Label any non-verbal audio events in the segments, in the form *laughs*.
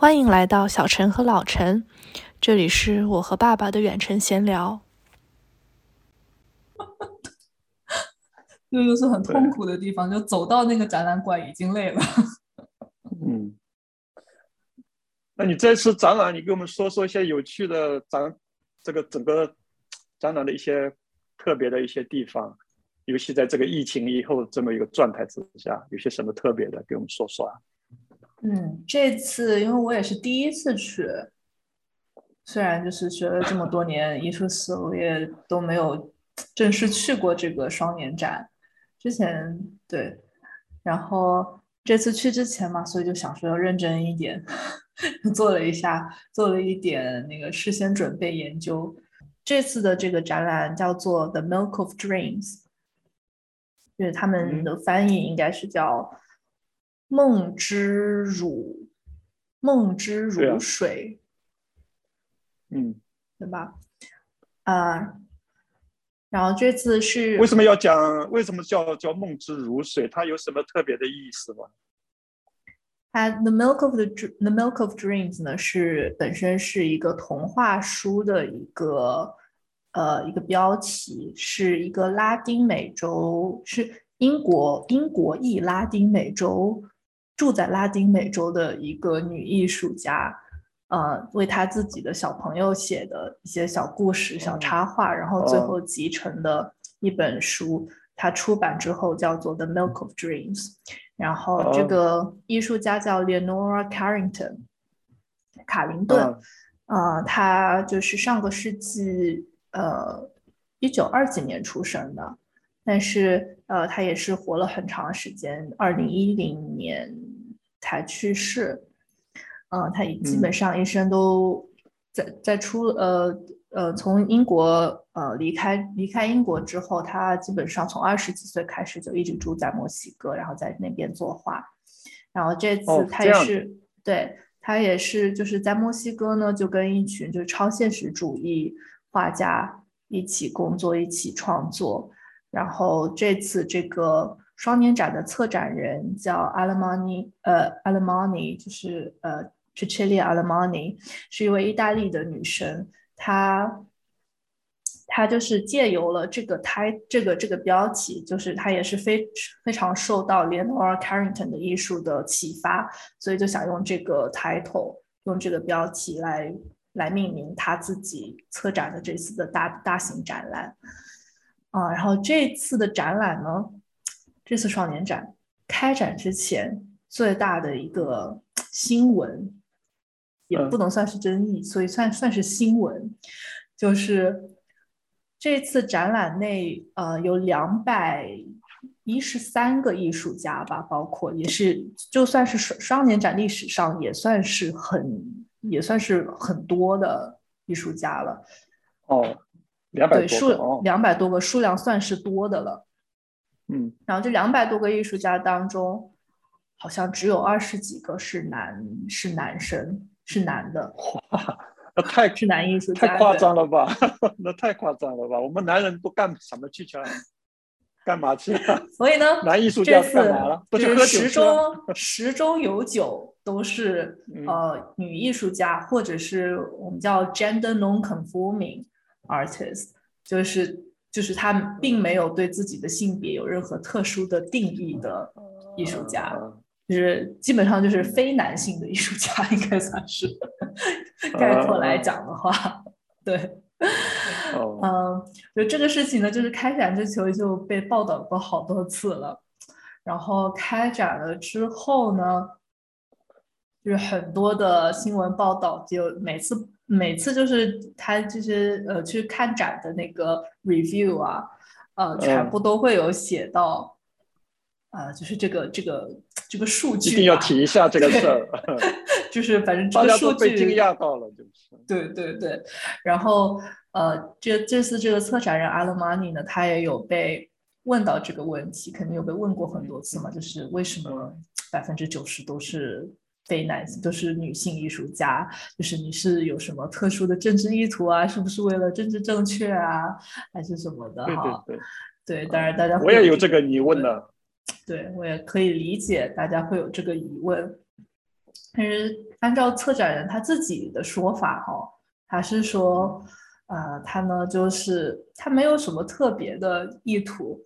欢迎来到小陈和老陈，这里是我和爸爸的远程闲聊。*laughs* 这就是很痛苦的地方，就走到那个展览馆已经累了。嗯，那你这次展览，你给我们说说一些有趣的展，这个整个展览的一些特别的一些地方，尤其在这个疫情以后这么一个状态之下，有些什么特别的，给我们说说啊？嗯，这次因为我也是第一次去，虽然就是学了这么多年艺术史，我也都没有正式去过这个双年展。之前对，然后这次去之前嘛，所以就想说要认真一点，*laughs* 做了一下，做了一点那个事先准备研究。这次的这个展览叫做《The Milk of Dreams》，就是他们的翻译应该是叫。梦之乳，梦之如水，嗯，对吧？啊，然后这次是为什么要讲？为什么叫叫梦之如水？它有什么特别的意思吗？它 The Milk of the The Milk of Dreams 呢，是本身是一个童话书的一个呃一个标题，是一个拉丁美洲，是英国英国裔拉丁美洲。住在拉丁美洲的一个女艺术家，呃，为她自己的小朋友写的一些小故事、小插画，然后最后集成的一本书。它出版之后叫做《The Milk of Dreams》。然后这个艺术家叫 Leonora Carrington，卡林顿。呃，她就是上个世纪呃一九二几年出生的，但是呃，她也是活了很长时间，二零一零年。才去世，嗯，他基本上一生都在在出呃呃从英国呃离开离开英国之后，他基本上从二十几岁开始就一直住在墨西哥，然后在那边作画，然后这次他也是对他也是就是在墨西哥呢，就跟一群就是超现实主义画家一起工作一起创作，然后这次这个。双年展的策展人叫 Alamani，呃，Alamani 就是呃 c h i c i l i a Alamani，是一位意大利的女生。她，她就是借由了这个胎这个这个标题，就是她也是非非常受到 Leonora Carrington 的艺术的启发，所以就想用这个 title，用这个标题来来命名她自己策展的这次的大大型展览。啊，然后这次的展览呢？这次双年展开展之前最大的一个新闻，也不能算是争议，所以算算是新闻，就是这次展览内，呃，有两百一十三个艺术家吧，包括也是就算是双双年展历史上也算是很也算是很多的艺术家了。哦，两百对数两百多个数量算是多的了。嗯，然后这两百多个艺术家当中，好像只有二十几个是男，是男生，是男的。哇，那太是男艺术家，太夸张了吧？*laughs* 那太夸张了吧？我们男人都干什么去？干嘛去？所以呢，男艺术家干嘛了？不是十中十中有九都是 *laughs* 呃女艺术家，或者是我们叫 gender non-conforming artist，就是。就是他并没有对自己的性别有任何特殊的定义的艺术家，就是基本上就是非男性的艺术家，应该算是 *laughs* 概括来讲的话，对，嗯，就这个事情呢，就是开展之前就被报道过好多次了，然后开展了之后呢，就是很多的新闻报道，就每次。每次就是他就是呃去看展的那个 review 啊，呃，全部都会有写到，啊，就是这个这个这个数据，一定要提一下这个事儿，*laughs* 就是反正 *laughs* 这个数据被惊讶到了，就是对对对，然后呃，这这次这个策展人 Alamani 呢，他也有被问到这个问题，肯定有被问过很多次嘛，就是为什么百分之九十都是。非男性都是女性艺术家，就是你是有什么特殊的政治意图啊？是不是为了政治正确啊，还是什么的？哈，对对对，对，当然大家我也有这个疑问的。对我也可以理解大家会有这个疑问。但是按照策展人他自己的说法，哈，他是说，呃，他呢就是他没有什么特别的意图，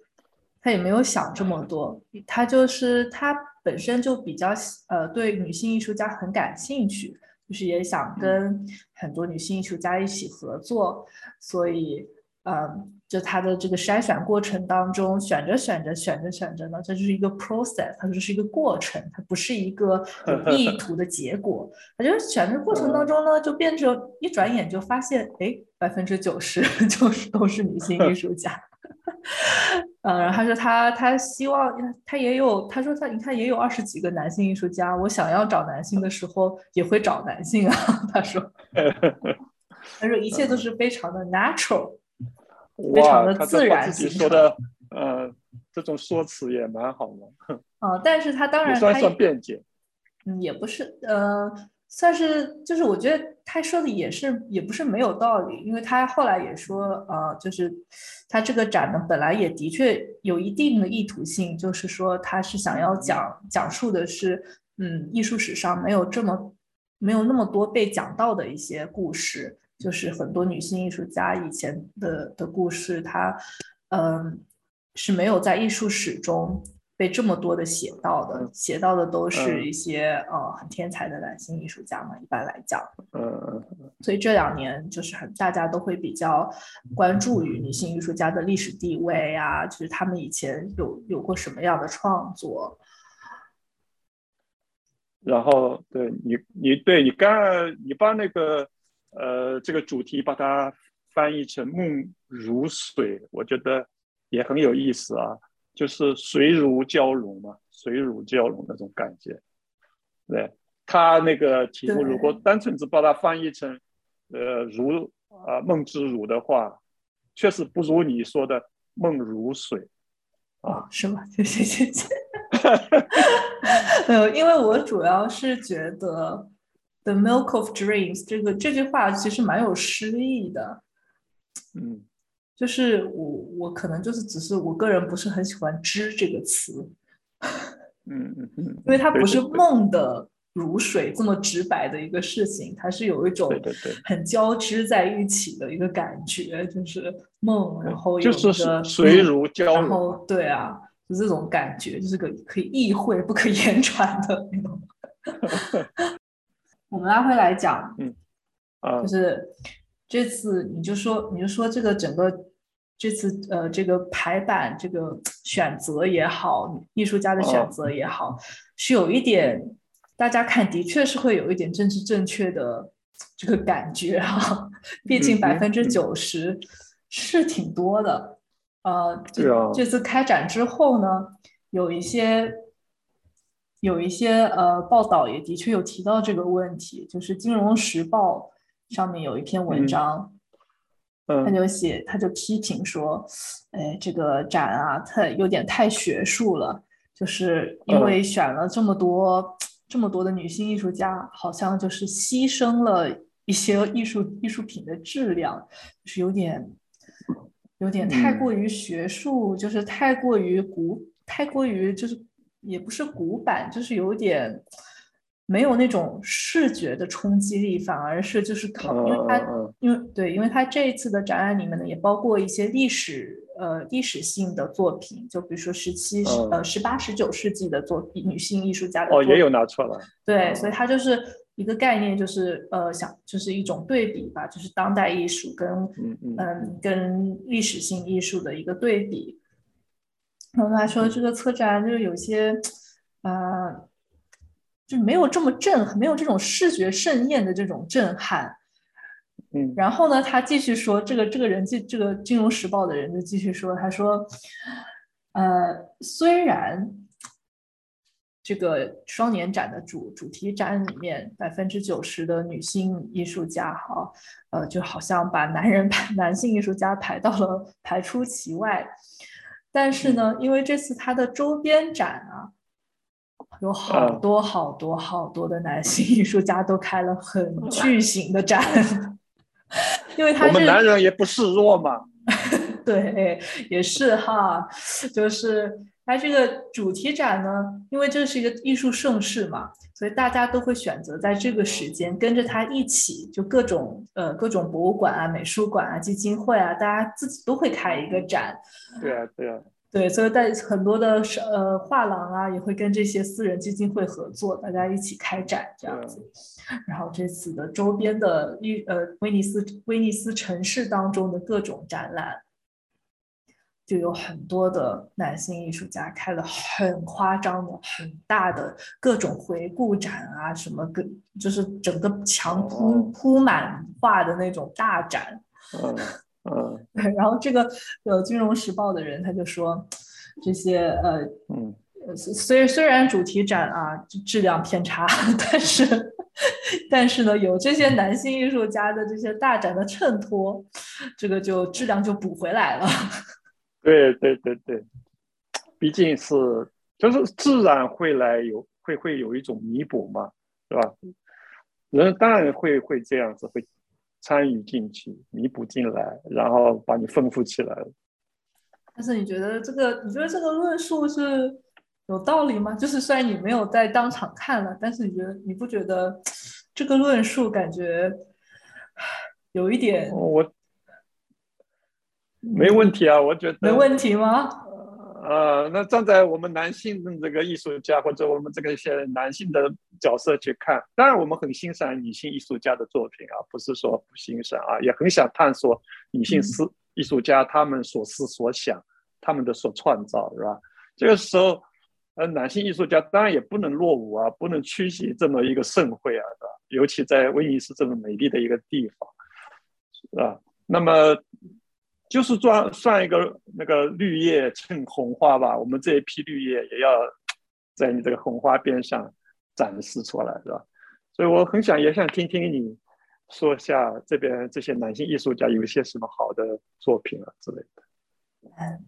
他也没有想这么多，他就是他本身就比较呃对女性艺术家很感兴趣，就是也想跟很多女性艺术家一起合作，所以，嗯。就他的这个筛选过程当中，选着选着选着选着呢，这就是一个 process，它就是一个过程，它不是一个有 *laughs* 意图的结果。他就是选的过程当中呢，就变成一转眼就发现，哎，百分之九十 *laughs* 就是都是女性艺术家。嗯，*laughs* 然后他说他他希望他也有，他说他你看也有二十几个男性艺术家，我想要找男性的时候也会找男性啊。*laughs* 他说，*laughs* 他说一切都是非常的 natural。非常的自然说的，呃，这种说辞也蛮好的。啊，但是他当然算算辩解，嗯，也不是，呃，算是，就是我觉得他说的也是，也不是没有道理，因为他后来也说，呃，就是他这个展呢，本来也的确有一定的意图性，就是说他是想要讲讲述的是，嗯，艺术史上没有这么没有那么多被讲到的一些故事。就是很多女性艺术家以前的的故事，她嗯是没有在艺术史中被这么多的写到的，写到的都是一些呃很天才的男性艺术家嘛，一般来讲，嗯，所以这两年就是很大家都会比较关注于女性艺术家的历史地位啊，就是他们以前有有过什么样的创作，然后对你你对你刚你把那个。呃，这个主题把它翻译成“梦如水”，我觉得也很有意思啊，就是水乳交融嘛，水乳交融那种感觉。对，他那个题目如果单纯只把它翻译成“呃如啊梦之乳”的话，确实不如你说的“梦如水”啊，是吗？谢 *laughs* 谢谢谢。呃，*laughs* *laughs* 因为我主要是觉得。The milk of dreams，这个这句话其实蛮有诗意的，嗯，就是我我可能就是只是我个人不是很喜欢“知”这个词，嗯嗯嗯，因为它不是梦的如水这么直白的一个事情，它是有一种很交织在一起的一个感觉，就是梦，然后就是水乳交融，然后对啊，就这种感觉，就是个可以意会不可 *laughs* 言传的那种。*laughs* *laughs* 我们拉回来讲，嗯，啊，就是这次你就说，你就说这个整个这次呃这个排版这个选择也好，艺术家的选择也好，是有一点大家看的确是会有一点政治正确的这个感觉哈，毕竟百分之九十是挺多的，呃，这这次开展之后呢，有一些。有一些呃报道也的确有提到这个问题，就是《金融时报》上面有一篇文章，他就写他就批评说，哎，这个展啊，它有点太学术了，就是因为选了这么多这么多的女性艺术家，好像就是牺牲了一些艺术艺术品的质量，就是有点有点太过于学术，就是太过于古，太过于就是。也不是古板，就是有点没有那种视觉的冲击力，反而是就是考，因为它因为对，因为它这一次的展览里面呢，也包括一些历史呃历史性的作品，就比如说十七呃十八十九世纪的作品女性艺术家的哦也有拿出来，对，所以它就是一个概念，就是呃想就是一种对比吧，就是当代艺术跟嗯跟历史性艺术的一个对比。然后他说，这个策展就是有些，呃，就没有这么震，没有这种视觉盛宴的这种震撼。嗯，然后呢，他继续说，这个这个人这这个《金融时报》的人就继续说，他说，呃，虽然这个双年展的主主题展里面百分之九十的女性艺术家，哈，呃，就好像把男人 *laughs* 排男性艺术家排到了排出其外。但是呢，因为这次他的周边展啊，有好多好多好多的男性艺术家都开了很巨型的展，*laughs* 因为他我们男人也不示弱嘛。*laughs* 对，也是哈，就是它这个主题展呢，因为这是一个艺术盛世嘛，所以大家都会选择在这个时间跟着他一起，就各种呃各种博物馆啊、美术馆啊、基金会啊，大家自己都会开一个展。对啊，对啊，对，所以在很多的呃画廊啊，也会跟这些私人基金会合作，大家一起开展这样子。然后这次的周边的艺呃威尼斯威尼斯城市当中的各种展览。就有很多的男性艺术家开了很夸张的、很大的各种回顾展啊，什么个就是整个墙铺铺满画的那种大展。嗯嗯。对，*laughs* 然后这个呃《金融时报》的人他就说，这些呃嗯虽虽然主题展啊质量偏差，*laughs* 但是 *laughs* 但是呢有这些男性艺术家的这些大展的衬托，这个就质量就补回来了。对对对对，毕竟是就是自然会来有会会有一种弥补嘛，是吧？人当然会会这样子，会参与进去，弥补进来，然后把你丰富起来。但是你觉得这个，你觉得这个论述是有道理吗？就是虽然你没有在当场看了，但是你觉得你不觉得这个论述感觉有一点？我。没问题啊，我觉得没问题吗？呃，那站在我们男性的这个艺术家或者我们这个一些男性的角色去看，当然我们很欣赏女性艺术家的作品啊，不是说不欣赏啊，也很想探索女性思艺术家他们所思所想，他们的所创造，是吧？这个时候，呃，男性艺术家当然也不能落伍啊，不能缺席这么一个盛会啊？尤其在威尼斯这么美丽的一个地方，是吧？那么。就是算算一个那个绿叶衬红花吧，我们这一批绿叶也要在你这个红花边上展示出来，是吧？所以我很想也想听听你说一下这边这些男性艺术家有一些什么好的作品啊之类的。嗯，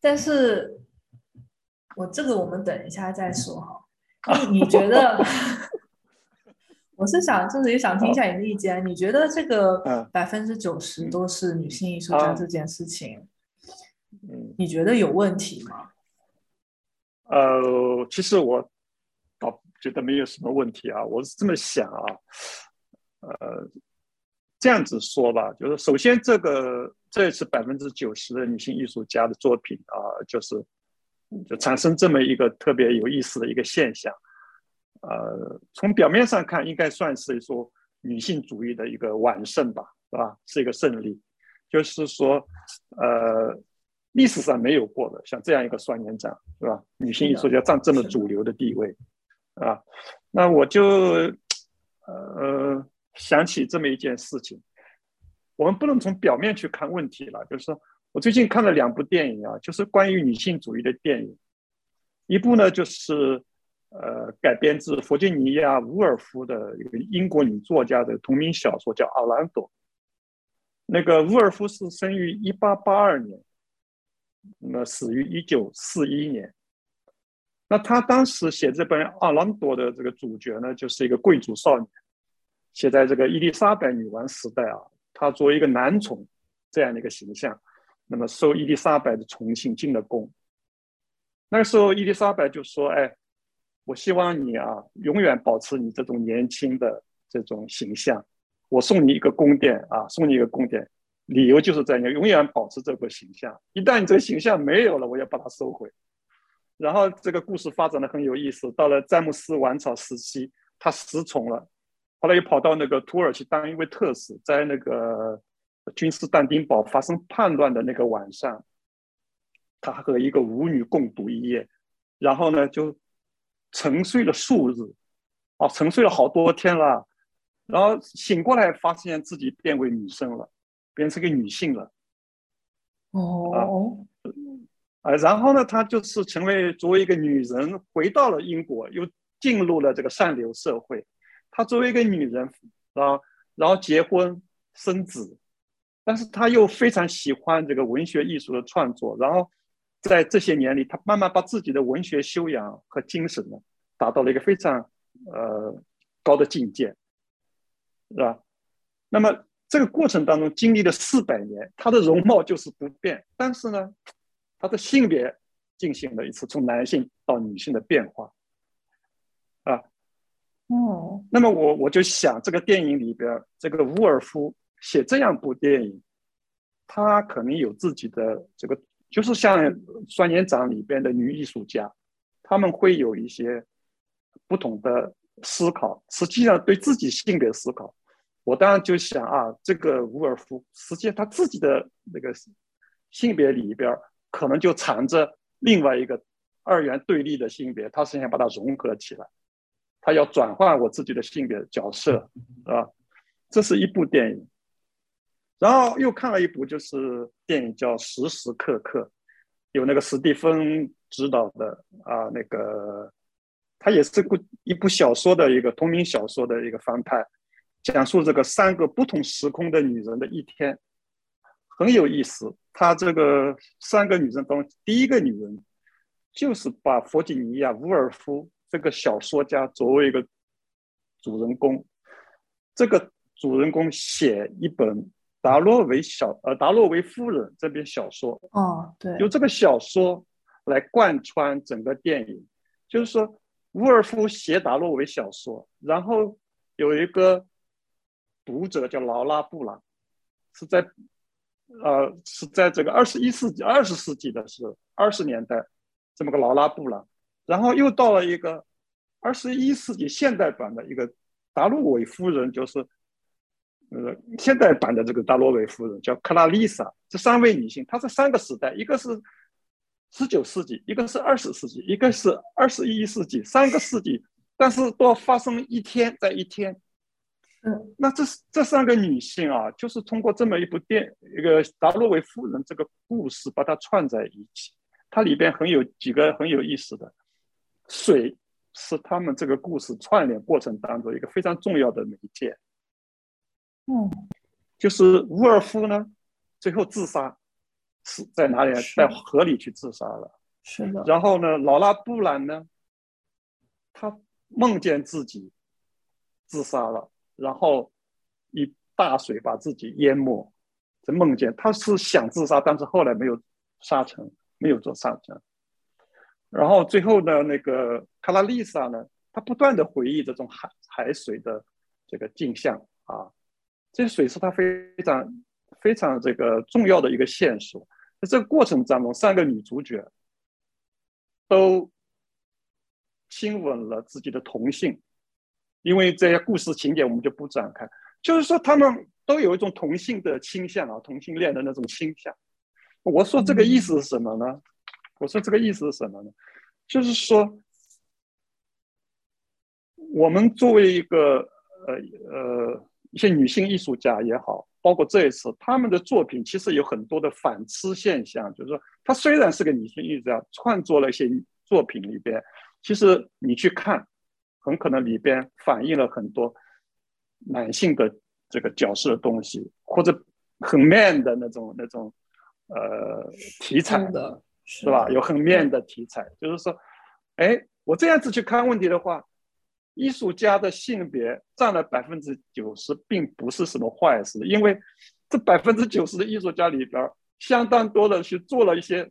但是我这个我们等一下再说哈。*laughs* 你你觉得？我是想，就是也想听一下你的意见。你觉得这个百分之九十都是女性艺术家这件事情，嗯，你觉得有问题吗？呃，其实我倒觉得没有什么问题啊。我是这么想啊，呃，这样子说吧，就是首先这个这次百分之九十的女性艺术家的作品啊，就是就产生这么一个特别有意思的一个现象。呃，从表面上看，应该算是说女性主义的一个完胜吧，是吧？是一个胜利，就是说，呃，历史上没有过的像这样一个双年展，是吧？女性艺术家占这么主流的地位，啊，那我就呃想起这么一件事情，我们不能从表面去看问题了，就是说我最近看了两部电影啊，就是关于女性主义的电影，一部呢就是。呃，改编自弗吉尼亚·伍尔夫的一个英国女作家的同名小说，叫《奥兰多》。那个伍尔夫是生于一八八二年，那么死于一九四一年。那他当时写这本《奥兰多》的这个主角呢，就是一个贵族少年，写在这个伊丽莎白女王时代啊，他作为一个男宠这样的一个形象，那么受伊丽莎白的宠幸进了宫。那个时候，伊丽莎白就说：“哎。”我希望你啊，永远保持你这种年轻的这种形象。我送你一个宫殿啊，送你一个宫殿，理由就是在你永远保持这个形象。一旦你这个形象没有了，我要把它收回。然后这个故事发展的很有意思。到了詹姆斯王朝时期，他失宠了，后来又跑到那个土耳其当一位特使，在那个君士坦丁堡发生叛乱的那个晚上，他和一个舞女共度一夜，然后呢就。沉睡了数日，啊，沉睡了好多天了，然后醒过来，发现自己变为女生了，变成个女性了。哦，啊，然后呢，她就是成为作为一个女人回到了英国，又进入了这个上流社会。她作为一个女人，啊，然后结婚生子，但是她又非常喜欢这个文学艺术的创作，然后。在这些年里，他慢慢把自己的文学修养和精神呢，达到了一个非常呃高的境界，是吧？那么这个过程当中经历了四百年，他的容貌就是不变，但是呢，他的性别进行了一次从男性到女性的变化，啊，哦，那么我我就想，这个电影里边，这个伍尔夫写这样部电影，他可能有自己的这个，就是像《双年展》里边的女艺术家，他们会有一些不同的思考，实际上对自己性别思考。我当然就想啊，这个伍尔夫实际上他自己的那个性别里边，可能就藏着另外一个二元对立的性别，他是想把它融合起来，他要转换我自己的性别角色，啊，这是一部电影。然后又看了一部，就是电影叫《时时刻刻》，有那个史蒂芬执导的啊，那个他也是部一部小说的一个同名小说的一个翻拍。讲述这个三个不同时空的女人的一天，很有意思。他这个三个女人当中，第一个女人就是把弗吉尼亚·伍尔夫这个小说家作为一个主人公。这个主人公写一本《达洛维小呃达洛维夫人》这篇小说。哦，对，由这个小说来贯穿整个电影。就是说，伍尔夫写达洛维小说，然后有一个。读者叫劳拉·布朗，是在，呃，是在这个二十一世纪、二十世纪的时候，二十年代，这么个劳拉·布朗，然后又到了一个二十一世纪现代版的一个达洛维夫人，就是，呃，现代版的这个达洛维夫人叫克拉丽莎。这三位女性，她是三个时代，一个是十九世纪，一个是二十世纪，一个是二十一世纪，三个世纪，但是都发生一天，在一天。嗯，那这这三个女性啊，就是通过这么一部电一个达洛维夫人这个故事，把它串在一起。它里边很有几个很有意思的，水是他们这个故事串联过程当中一个非常重要的媒介。嗯，就是伍尔夫呢，最后自杀是在哪里？在河里去自杀了。是的。然后呢，劳拉布兰呢，他梦见自己自杀了。然后，一大水把自己淹没，在梦见他是想自杀，但是后来没有杀成，没有做杀成。然后最后呢，那个卡拉丽莎呢，她不断的回忆这种海海水的这个镜像啊，这些水是她非常非常这个重要的一个线索。在这个过程当中，三个女主角都亲吻了自己的同性。因为这些故事情节我们就不展开，就是说他们都有一种同性的倾向啊，同性恋的那种倾向。我说这个意思是什么呢？我说这个意思是什么呢？就是说，我们作为一个呃呃一些女性艺术家也好，包括这一次他们的作品，其实有很多的反思现象。就是说，她虽然是个女性艺术家，创作了一些作品里边，其实你去看。很可能里边反映了很多男性的这个角色的东西，或者很 man 的那种那种呃题材的，是吧？有很 man 的题材，就是说，哎，我这样子去看问题的话，艺术家的性别占了百分之九十，并不是什么坏事，因为这百分之九十的艺术家里边，相当多的去做了一些。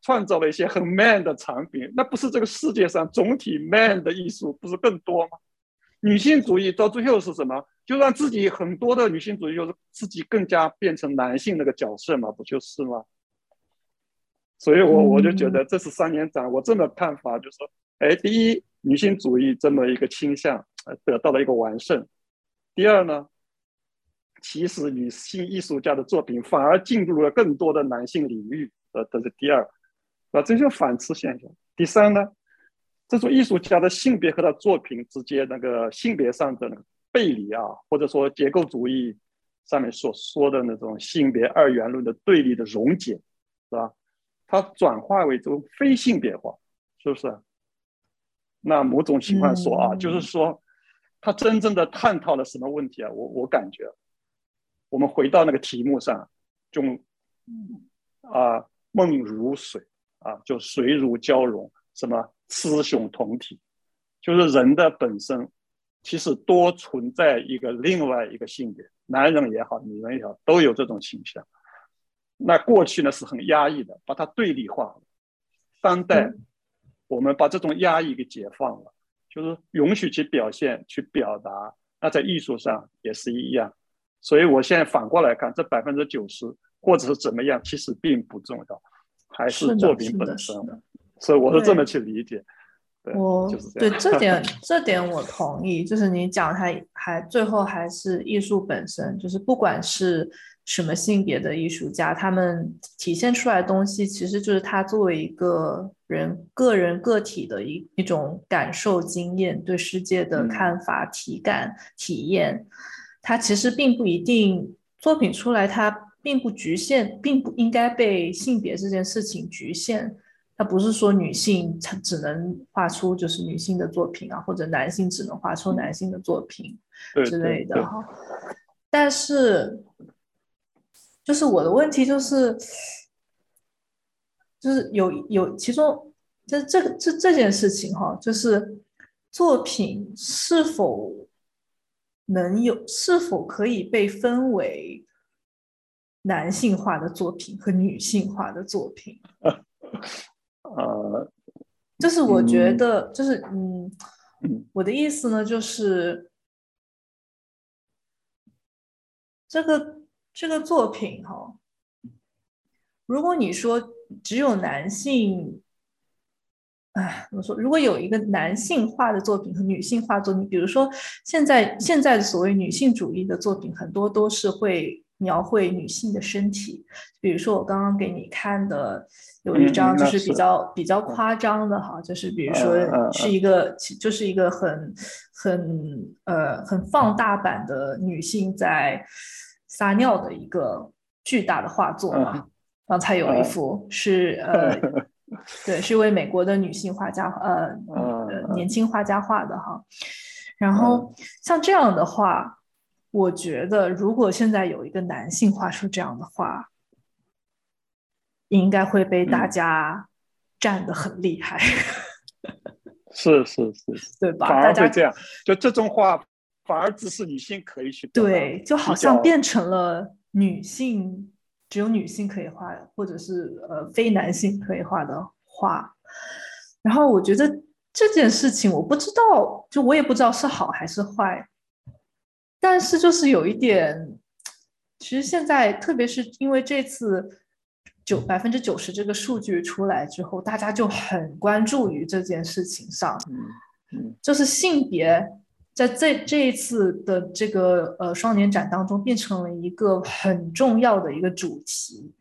创造了一些很 man 的产品，那不是这个世界上总体 man 的艺术不是更多吗？女性主义到最后是什么？就让自己很多的女性主义就是自己更加变成男性那个角色嘛，不就是吗？所以我我就觉得这是三年展，我这么看法就是说，哎，第一，女性主义这么一个倾向得到了一个完胜；第二呢，其实女性艺术家的作品反而进入了更多的男性领域，呃，这是第二。啊，这就反刍现象。第三呢，这种艺术家的性别和他作品之间那个性别上的背离啊，或者说结构主义上面所说的那种性别二元论的对立的溶解，是吧？它转化为这种非性别化，是不是？那某种情况说啊，就是说，他真正的探讨了什么问题啊？我我感觉，我们回到那个题目上，就啊，梦如水。啊，就水乳交融，什么雌雄同体，就是人的本身，其实多存在一个另外一个性别，男人也好，女人也好，都有这种倾向。那过去呢是很压抑的，把它对立化了。当代我们把这种压抑给解放了，就是允许去表现、去表达。那在艺术上也是一样。所以我现在反过来看，这百分之九十或者是怎么样，其实并不重要，还是作品本身。所以我是这么去理解。我对这点 *laughs* 这点我同意，就是你讲它还最后还是艺术本身，就是不管是什么性别的艺术家，他们体现出来的东西，其实就是他作为一个人个人个体的一一种感受经验，对世界的看法、体感、体验。他其实并不一定作品出来，它并不局限，并不应该被性别这件事情局限。它不是说女性只只能画出就是女性的作品啊，或者男性只能画出男性的作品之类的哈。但是，就是我的问题就是，就是有有其中，这这个这这件事情哈，就是作品是否。能有是否可以被分为男性化的作品和女性化的作品？*laughs* 呃，就是我觉得，就是嗯，我的意思呢，就是这个这个作品哈，如果你说只有男性。哎，怎么说，如果有一个男性化的作品和女性化作品，比如说现在现在的所谓女性主义的作品，很多都是会描绘女性的身体。比如说我刚刚给你看的有一张，就是比较比较夸张的哈，就是比如说是一个就是一个很很呃很放大版的女性在撒尿的一个巨大的画作嘛。刚才有一幅是呃。*laughs* 对，是一位美国的女性画家，呃，呃，年轻画家画的哈。然后像这样的话，我觉得如果现在有一个男性画出这样的画，应该会被大家站得很厉害。*laughs* 是是是，对吧？反而会这样，就这种画反而只是女性可以去对，就好像变成了女性。只有女性可以画，或者是呃非男性可以画的画。然后我觉得这件事情，我不知道，就我也不知道是好还是坏。但是就是有一点，其实现在特别是因为这次九百分之九十这个数据出来之后，大家就很关注于这件事情上，嗯，就是性别。在这这一次的这个呃双年展当中，变成了一个很重要的一个主题，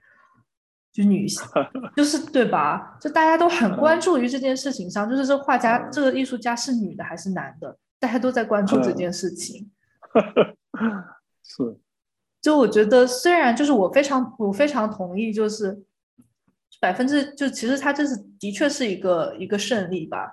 就女性，*laughs* 就是对吧？就大家都很关注于这件事情上，就是这画家、这个艺术家是女的还是男的，大家都在关注这件事情。*laughs* 是，就我觉得，虽然就是我非常我非常同意，就是百分之就其实他这是的确是一个一个胜利吧，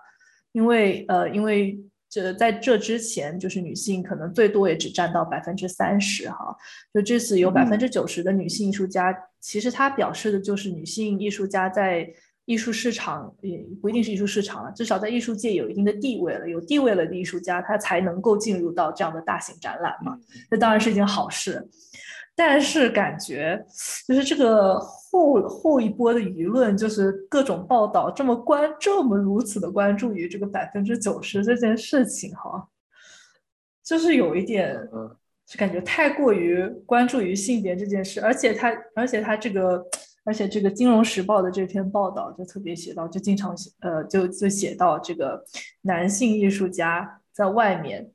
因为呃因为。这在这之前，就是女性可能最多也只占到百分之三十哈。就这次有百分之九十的女性艺术家，其实它表示的就是女性艺术家在艺术市场也不一定是艺术市场了，至少在艺术界有一定的地位了。有地位了的艺术家，他才能够进入到这样的大型展览嘛。这当然是一件好事。但是感觉就是这个后后一波的舆论，就是各种报道这么关这么如此的关注于这个百分之九十这件事情哈，就是有一点，就感觉太过于关注于性别这件事，而且他而且他这个而且这个《金融时报》的这篇报道就特别写到，就经常写呃就就写到这个男性艺术家在外面，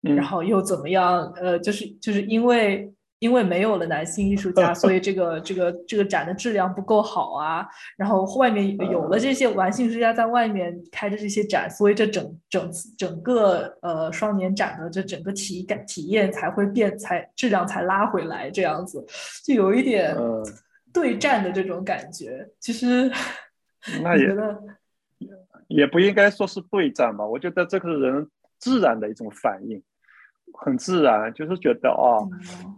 然后又怎么样呃就是就是因为。因为没有了男性艺术家，所以这个这个这个展的质量不够好啊。然后外面有了这些男性艺术家在外面开的这些展，所以这整整整个呃双年展的这整个体感体验才会变，才质量才拉回来这样子，就有一点对战的这种感觉。其实，那也也不应该说是对战吧？我觉得这个是人自然的一种反应。很自然，就是觉得啊，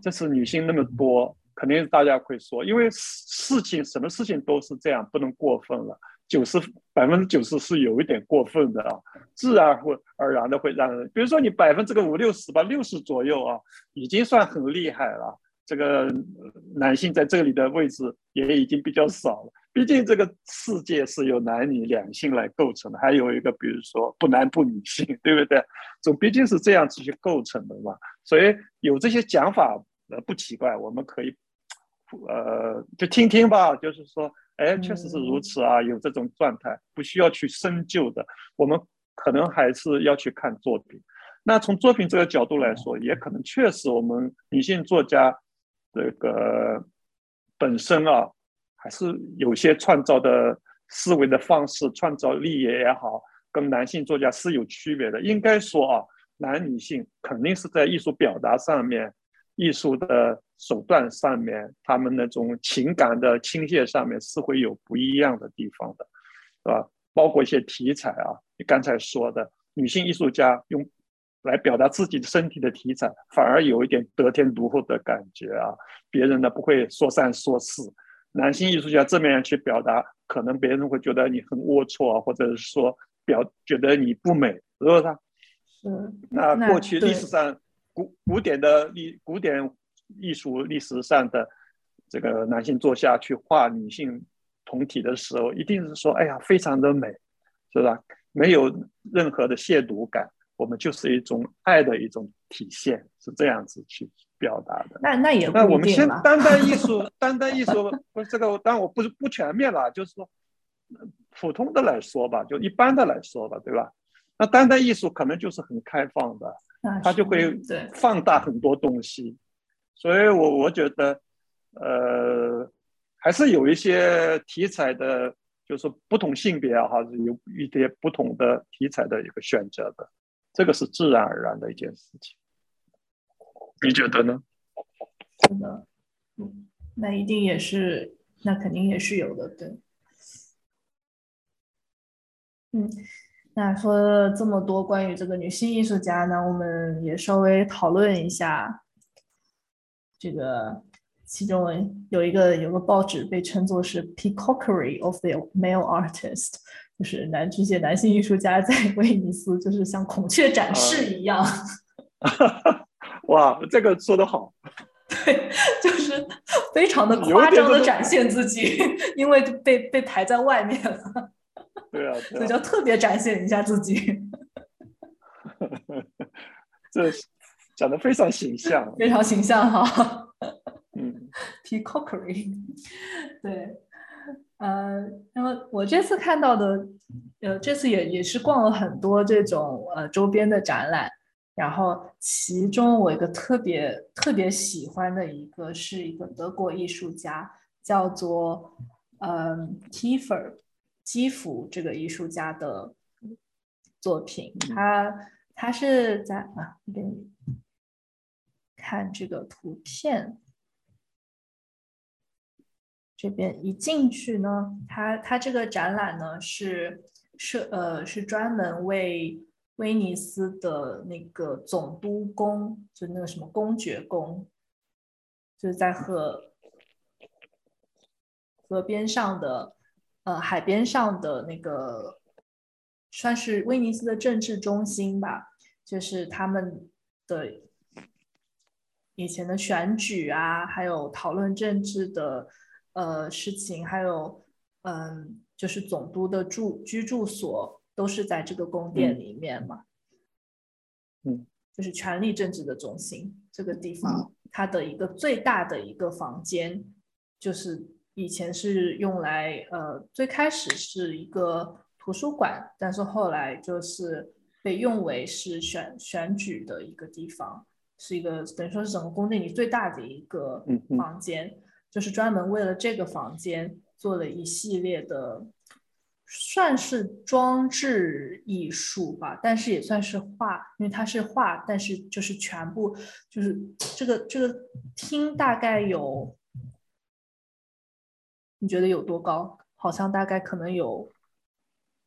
这次女性那么多，肯定大家会说，因为事情什么事情都是这样，不能过分了。九十百分之九十是有一点过分的啊，自然会而然的会让人，比如说你百分之个五六十吧，六十左右啊，已经算很厉害了。这个男性在这里的位置也已经比较少了，毕竟这个世界是由男女两性来构成的，还有一个比如说不男不女性，*laughs* 对不对？总毕竟是这样子去构成的嘛。所以有这些讲法呃不奇怪，我们可以呃就听听吧。就是说，哎，确实是如此啊，有这种状态，不需要去深究的。我们可能还是要去看作品。那从作品这个角度来说，也可能确实我们女性作家这个本身啊。还是有些创造的思维的方式、创造力也好，跟男性作家是有区别的。应该说啊，男女性肯定是在艺术表达上面、艺术的手段上面，他们那种情感的倾泻上面是会有不一样的地方的，是吧？包括一些题材啊，你刚才说的，女性艺术家用来表达自己的身体的题材，反而有一点得天独厚的感觉啊，别人呢不会说三说四。男性艺术家这么样去表达，可能别人会觉得你很龌龊啊，或者是说表觉得你不美，是不是？嗯，那过去历史上古古典的历古典艺术历史上的这个男性作家去画女性同体的时候，一定是说，哎呀，非常的美，是吧？没有任何的亵渎感，我们就是一种爱的一种体现，是这样子去。表达的那那也那我们先单单 *laughs* 艺术，单单艺术不是这个，当然我不是不全面了，就是说普通的来说吧，就一般的来说吧，对吧？那单单艺术可能就是很开放的，它就会放大很多东西，所以我我觉得呃还是有一些题材的，就是不同性别啊，哈，有一些不同的题材的一个选择的，这个是自然而然的一件事情。你觉得呢？是的，嗯，那一定也是，那肯定也是有的，对。嗯，那说了这么多关于这个女性艺术家呢，我们也稍微讨论一下这个其中有一个有个报纸被称作是 “peacockery of the male artist”，就是男这些男性艺术家在 *laughs* 威尼斯就是像孔雀展示一样。*laughs* 哇，这个说的好，*laughs* 对，就是非常的夸张的展现自己，因为被被排在外面了。对啊，所以就特别展现一下自己。这讲的非常形象，非常形象哈。嗯，peacockery，*laughs* 对，呃，那么我这次看到的，呃，这次也也是逛了很多这种呃周边的展览。然后，其中我一个特别特别喜欢的一个是一个德国艺术家，叫做嗯基弗基弗这个艺术家的作品。他他是在啊，给你看这个图片，这边一进去呢，他他这个展览呢是是呃是专门为。威尼斯的那个总督宫，就那个什么公爵宫，就是在河河边上的，呃，海边上的那个，算是威尼斯的政治中心吧。就是他们的以前的选举啊，还有讨论政治的呃事情，还有嗯，就是总督的住居住所。都是在这个宫殿里面嘛，嗯，就是权力政治的中心这个地方，它的一个最大的一个房间，就是以前是用来呃，最开始是一个图书馆，但是后来就是被用为是选选举的一个地方，是一个等于说是整个宫殿里最大的一个房间，就是专门为了这个房间做了一系列的。算是装置艺术吧，但是也算是画，因为它是画，但是就是全部就是这个这个厅大概有，你觉得有多高？好像大概可能有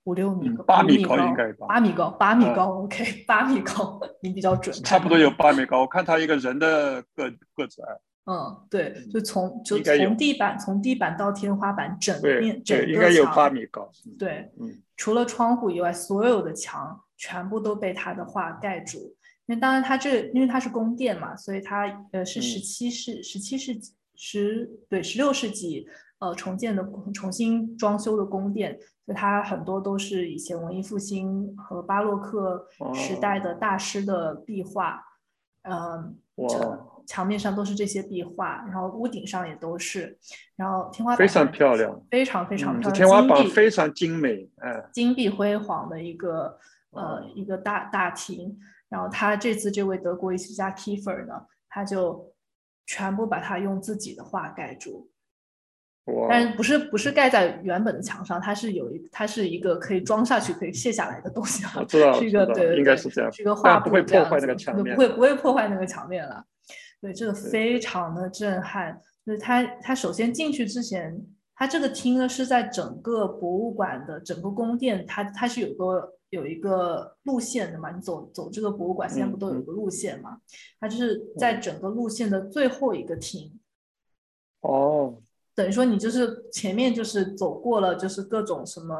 五六米，八米高应该八米高，八米高，OK，八米高，*laughs* 你比较准，差不多有八米高，我看他一个人的个个子矮。嗯，对，就从就从地板从地板到天花板整面整个应该有八米高。对，嗯，除了窗户以外，所有的墙全部都被他的画盖住。那当然，他这因为他是宫殿嘛，所以他呃是十七世十七世纪十对十六世纪呃重建的、重新装修的宫殿，所以它很多都是以前文艺复兴和巴洛克时代的大师的壁画，嗯，哇。墙面上都是这些壁画，然后屋顶上也都是，然后天花板非常漂亮，非常非常漂亮，天花板非常精美，哎，金碧辉煌的一个呃一个大大厅。然后他这次这位德国艺术家 Kiefer 呢，他就全部把它用自己的画盖住，但是不是不是盖在原本的墙上，它是有一它是一个可以装下去可以卸下来的东西啊，知道，是一个对，应该是这样，是一个画不会破坏那个墙面，不会不会破坏那个墙面了。对，这个非常的震撼。就是他，他首先进去之前，他这个厅呢是在整个博物馆的整个宫殿，它它是有个有一个路线的嘛。你走走这个博物馆，现在不都有个路线嘛？它就是在整个路线的最后一个厅。哦，等于说你就是前面就是走过了，就是各种什么。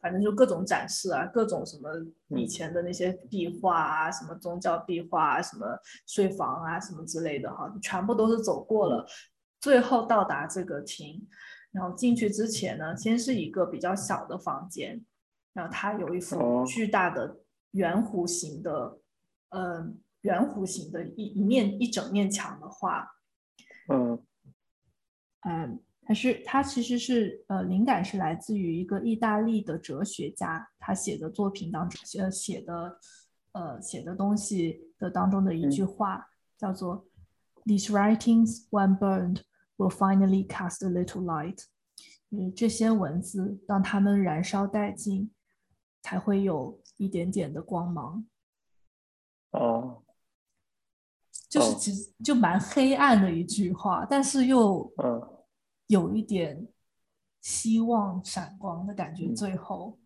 反正就各种展示啊，各种什么以前的那些壁画啊，什么宗教壁画啊，什么睡房啊，什么之类的哈，全部都是走过了，最后到达这个厅，然后进去之前呢，先是一个比较小的房间，然后它有一幅巨大的圆弧形的，嗯，圆弧形的一一面一整面墙的画，嗯，嗯。它是，它其实是，呃，灵感是来自于一个意大利的哲学家，他写的作品当中，呃，写的，呃，写的东西的当中的一句话，叫做 “These writings, when burned, will finally cast a little light。”嗯，这些文字，当它们燃烧殆尽，才会有一点点的光芒。哦，就是其实就蛮黑暗的一句话，但是又，嗯。有一点希望闪光的感觉，最后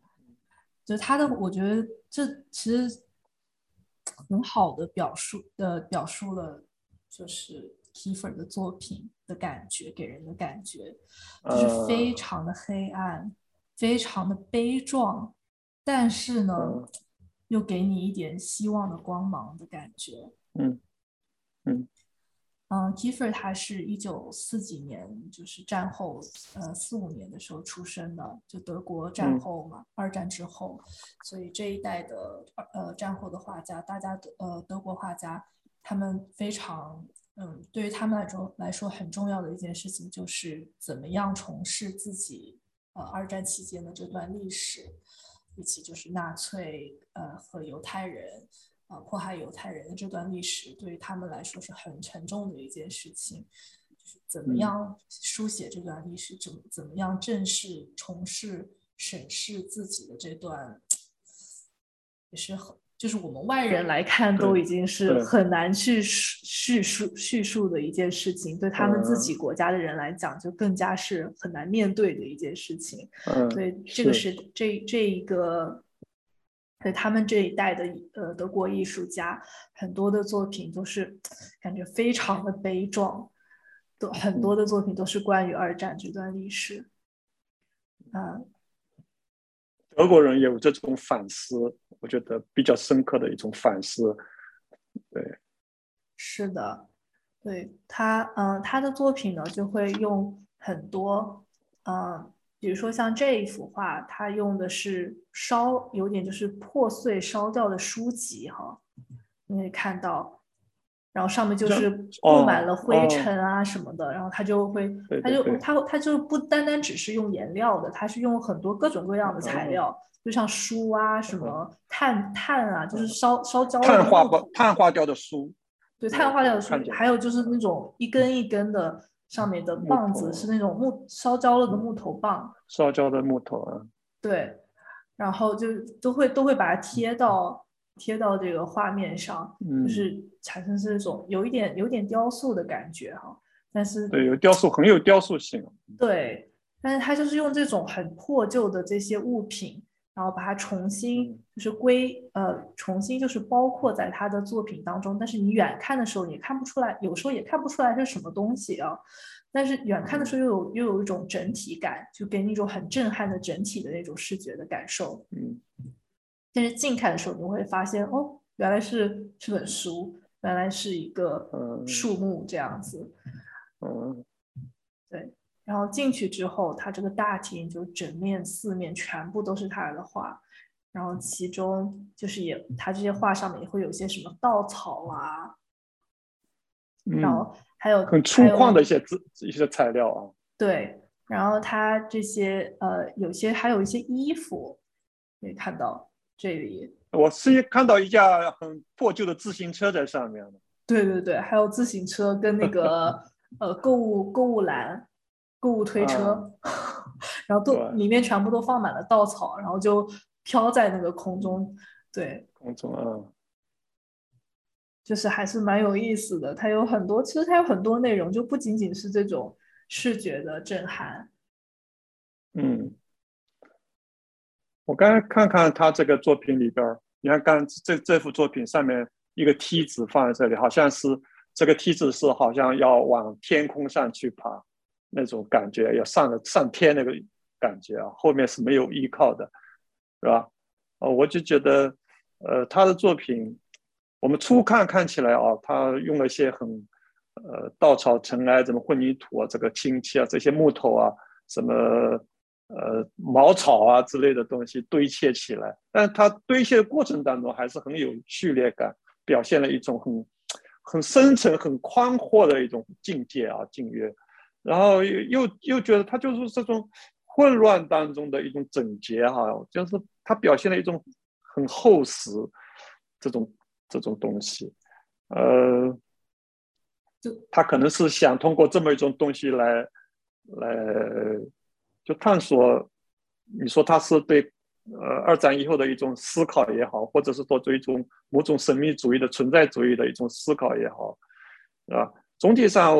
就他的，我觉得这其实很好的表述的表述了，就是 Kiefer 的作品的感觉，给人的感觉就是非常的黑暗，非常的悲壮，但是呢，又给你一点希望的光芒的感觉。嗯嗯。嗯，Kiefer 他是一九四几年，就是战后，呃，四五年的时候出生的，就德国战后嘛，二战之后，所以这一代的呃战后的画家，大家呃德国画家，他们非常，嗯，对于他们来说来说很重要的一件事情就是怎么样重视自己呃二战期间的这段历史，以及就是纳粹呃和犹太人。啊，迫害犹太人的这段历史对于他们来说是很沉重的一件事情，就是怎么样书写这段历史，怎么怎么样正视、重视、审视自己的这段，也是很，就是我们外人来看都已经是很难去叙述叙述的一件事情，对他们自己国家的人来讲，就更加是很难面对的一件事情。嗯，对，这个是这这一个。对他们这一代的呃德国艺术家，很多的作品都是感觉非常的悲壮，都很多的作品都是关于二战这段历史。嗯，德国人有这种反思，我觉得比较深刻的一种反思。对，是的，对他，嗯，他的作品呢就会用很多，嗯。比如说像这一幅画，它用的是烧，有点就是破碎烧掉的书籍哈，你可以看到，然后上面就是布满了灰尘啊什么的，然后它就会，它就它它就不单单只是用颜料的，它是用很多各种各样的材料，就像书啊什么碳碳啊，就是烧烧焦碳化碳化掉的书，对碳化掉的书，还有就是那种一根一根的。上面的棒子是那种木烧焦了的木头棒，烧焦的木头啊。对，然后就都会都会把它贴到贴到这个画面上，就是产生这种有一点有点雕塑的感觉哈。但是对，有雕塑很有雕塑性。对，但是他就是用这种很破旧的这些物品。然后把它重新就是归呃重新就是包括在他的作品当中，但是你远看的时候也看不出来，有时候也看不出来是什么东西啊。但是远看的时候又有又有一种整体感，就给你一种很震撼的整体的那种视觉的感受。嗯。但是近看的时候你会发现，哦，原来是是本书，原来是一个树木这样子。嗯。对，然后进去之后，它这个大厅就整面四面全部都是他的画，然后其中就是也他这些画上面也会有些什么稻草啊，然后还有很粗犷的一些字一些材料啊。对，然后他这些呃有些还有一些衣服，可以看到这里。我是看到一架很破旧的自行车在上面对对对，还有自行车跟那个 *laughs* 呃购物购物篮、购物推车，*laughs* 然后都里面全部都放满了稻草，然后就飘在那个空中。对，空中啊，就是还是蛮有意思的。它有很多，其实它有很多内容，就不仅仅是这种视觉的震撼。嗯，我刚才看看他这个作品里边，你看刚这这幅作品上面。一个梯子放在这里，好像是这个梯子是好像要往天空上去爬，那种感觉要上了上天那个感觉啊，后面是没有依靠的，是吧？呃，我就觉得，呃，他的作品，我们初看看起来啊，他用了一些很，呃，稻草、尘埃、什么混凝土啊，这个氢气啊，这些木头啊，什么，呃，茅草啊之类的东西堆砌起来，但它堆砌的过程当中还是很有序列感。表现了一种很很深沉、很宽阔的一种境界啊境界，然后又又又觉得他就是这种混乱当中的一种整洁哈，就是他表现了一种很厚实这种这种东西，呃，他可能是想通过这么一种东西来来就探索，你说他是对。呃，二战以后的一种思考也好，或者是说追踪某种神秘主义的存在主义的一种思考也好，啊，总体上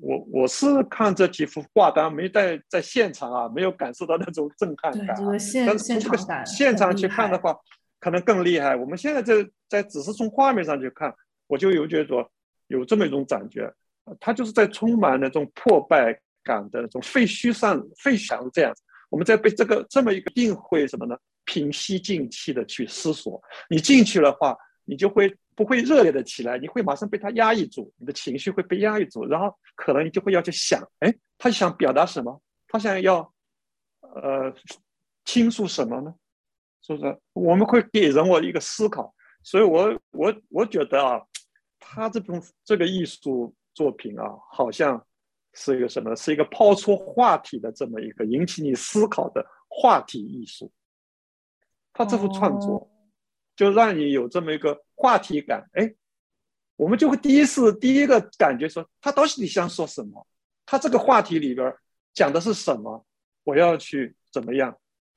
我我是看这几幅画，当然没在在现场啊，没有感受到那种震撼感。这个现现场感，现场去看的话，可能更厉害。我们现在在在只是从画面上去看，我就有觉得有这么一种感觉，它就是在充满那种破败感的那种废墟上废墟这样子。我们在被这个这么一个定会什么呢？平息静气的去思索。你进去的话，你就会不会热烈的起来，你会马上被他压抑住，你的情绪会被压抑住，然后可能你就会要去想，哎，他想表达什么？他想要呃倾诉什么呢？是不是？我们会给人我一个思考。所以我我我觉得啊，他这种这个艺术作品啊，好像。是一个什么？是一个抛出话题的这么一个引起你思考的话题艺术。他这幅创作就让你有这么一个话题感。哎，我们就会第一次第一个感觉说，他到底想说什么？他这个话题里边讲的是什么？我要去怎么样？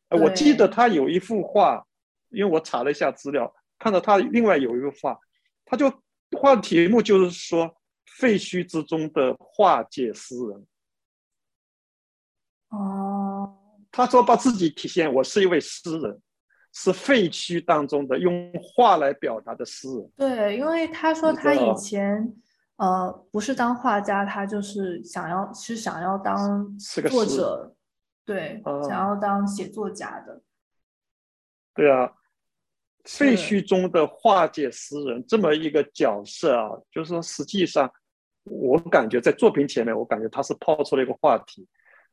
我记得他有一幅画，因为我查了一下资料，看到他另外有一幅画，他就画的题目就是说。废墟之中的化解诗人，哦，他说把自己体现，我是一位诗人，是废墟当中的用画来表达的诗人。对，因为他说他以前呃不是当画家，他就是想要是想要当作者，对，想要当写作家的。对啊。废墟中的画界诗人这么一个角色啊，就是说实际上。我感觉在作品前面，我感觉他是抛出了一个话题，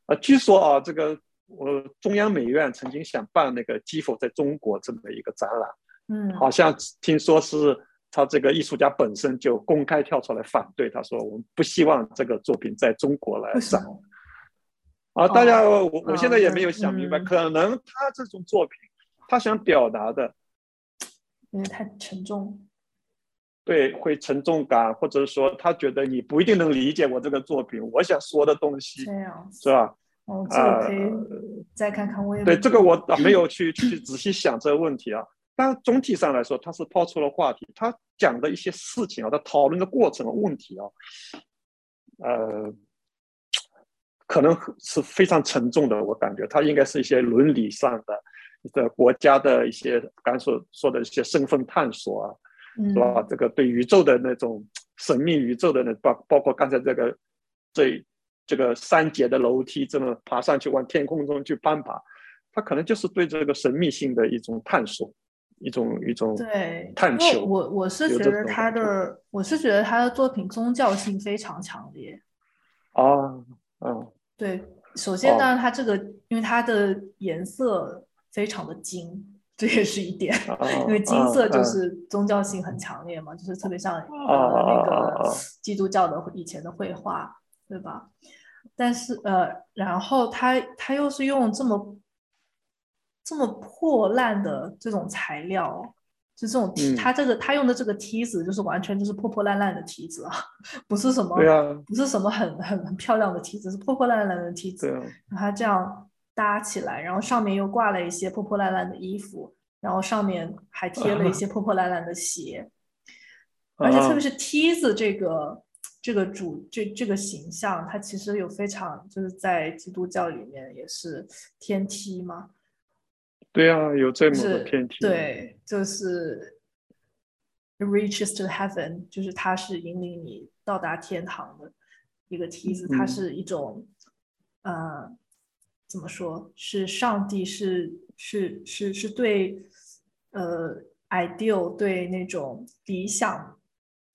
啊，据说啊，这个我中央美院曾经想办那个基否在中国这么一个展览，嗯，好像听说是他这个艺术家本身就公开跳出来反对，他说我们不希望这个作品在中国来展，啊，大家我我现在也没有想明白，可能他这种作品他想表达的，因为太沉重。对，会沉重感，或者说他觉得你不一定能理解我这个作品，我想说的东西，这样是吧？哦，这个可以再看看。我也对这个我没有去去仔细想这个问题啊。但总体上来说，他是抛出了话题，他讲的一些事情啊，他讨论的过程和问题啊，呃，可能是非常沉重的。我感觉他应该是一些伦理上的，的国家的一些刚所说的一些身份探索啊。是吧？这个对宇宙的那种神秘宇宙的那包包括刚才这个这这个三节的楼梯这么爬上去往天空中去攀爬，他可能就是对这个神秘性的一种探索，一种一种对探求。我我是觉得他的我是觉得他的作品宗教性非常强烈。啊，嗯，对，首先哦当然它这个，因为它的颜色非常的金，这也是一点，啊因为金色就啊是宗教性很强烈嘛，就是特别像啊呃那个啊基督教的以前的绘画，对吧？但是呃，然后他他又是用这么这么破烂的这种材料，就这种梯，嗯。他这个他用的这个梯子就是完全就是破破烂烂的梯子啊，*laughs* 不是什么不是什么很很很漂亮的梯子，是破破烂烂的梯子。然后他这样搭起来，然后上面又挂了一些破破烂烂的衣服，然后上面还贴了一些破破烂烂的鞋，*laughs* 而且特别是梯子这个这个主这这个形象，它其实有非常就是在基督教里面也是天梯嘛，对啊，有这么就是个天梯，，对，就是 reaches to heaven，就是它是引领你到达天堂的一个梯子，它嗯。是一种呃怎么说？是上帝是是是是对呃 ideal 对那种理想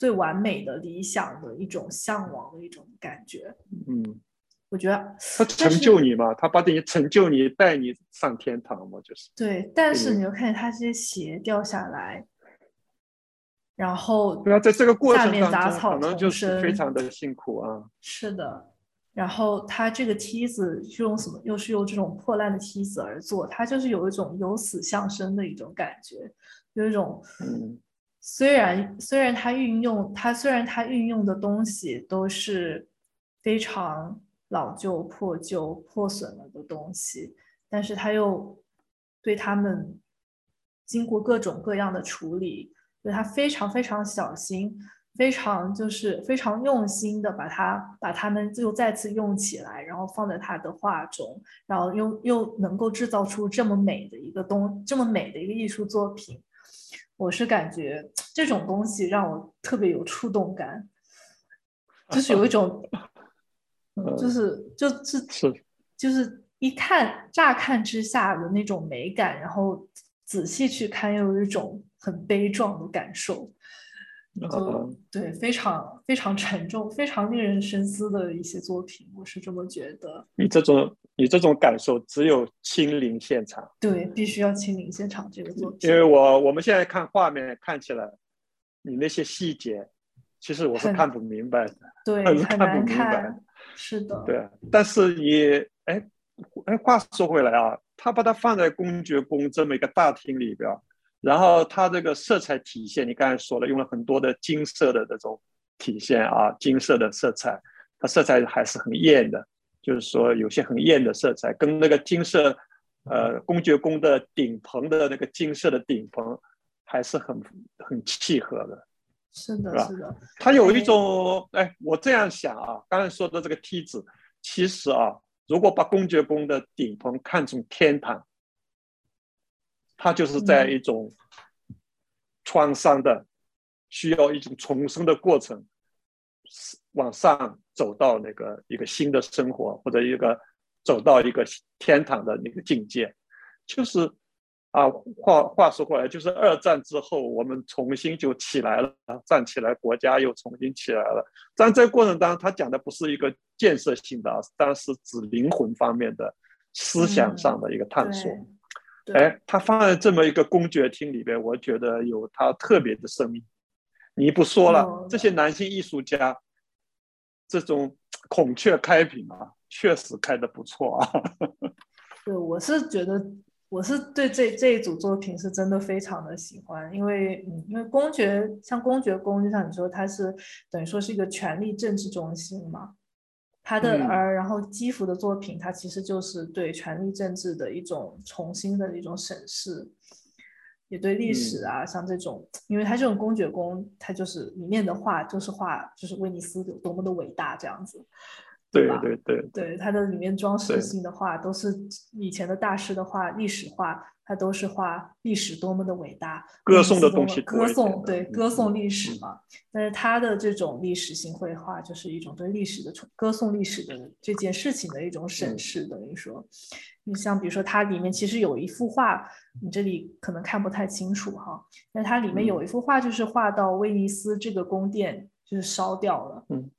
最完美的理想的一种向往的一种感觉。嗯，我觉得他成就你嘛，他把你成就你，带你上天堂嘛，就是，对，但是你就看见他这些鞋掉下来，然后对啊，在这个过程当中，杂草可能丛就是非常的辛苦啊，是的，然后他这个梯子是用什么？又是用这种破烂的梯子而做，他就是有一种由死向生的一种感觉，有一种嗯虽然虽然它运用它虽然它运用的东西都是非常老旧、破旧、破损了的东西，但是它又对它们经过各种各样的处理，对它非常非常小心，非常就是非常用心的把它把它们又再次用起来，然后放在他的画中，然后又又能够制造出这么美的一个东这么美的一个艺术作品。我是感觉这种东西让我特别有触动感，*laughs* 就是有一种，*laughs* 嗯就是就是是。就是一看乍看之下的那种美感，然后仔细去看又有一种很悲壮的感受，就。嗯对非常非常沉重、非常令人深思的一些作品，我是这么觉得。你这种你这种感受只有亲临现场，对，必须要亲临现场这个作品，因为我我们现在看画面看起来，你那些细节，其实我是看不明白的，*laughs* 对是看不很难明白看，是的，对。但是你哎哎，话说回来啊，他把它放在公爵宫这么一个大厅里边，然后它这个色彩体现，你刚才说了，用了很多的金色的这种体现啊，金色的色彩，它色彩还是很艳的，就是说有些很艳的色彩，跟那个金色，呃，公爵宫的顶棚的那个金色的顶棚还是很很契合的。是的，是的，它有一种，哎，我这样想啊，刚才说的这个梯子，其实啊，如果把公爵宫的顶棚看成天堂，它就是在嗯一种创伤的，需要一种重生的过程，往上走到那个一个新的生活，或者一个走到一个天堂的那个境界，就是啊，话话说回来，就是二战之后，我们重新就起来了，站起来，国家又重新起来了。但这个过程当中，他讲的不是一个建设性的，但是指灵魂方面的、思想上的一个探索。哎，他放在这么一个公爵厅里边，我觉得有他特别的生命。你不说了，这些男性艺术家这种孔雀开屏啊，确实开的不错啊。对，我是觉得，我是对这这一组作品是真的非常的喜欢，因为嗯，因为公爵像公爵宫，就像你说，它是等于说是一个权力政治中心嘛，他的嗯而然后基辅的作品，它其实就是对权力政治的一种重新的一种审视，也对历史啊，像这种，因为它这种公爵宫，它就是里面的画就是画就是威尼斯有多么的伟大这样子，对吧？对对，对，它的里面装饰性的画都是以前的大师的画，历史画，它都是画历史多么的伟大，歌颂的东西多歌颂对嗯歌颂历史嘛。但是他的这种历史性绘画，就是一种对历史的歌颂历史的这件事情的一种审嗯视，等于说，你像比如说它里面其实有一幅画，你这里可能看不太清楚哈，但它里面有嗯一幅画就是画到威尼斯这个宫殿就是烧掉了。嗯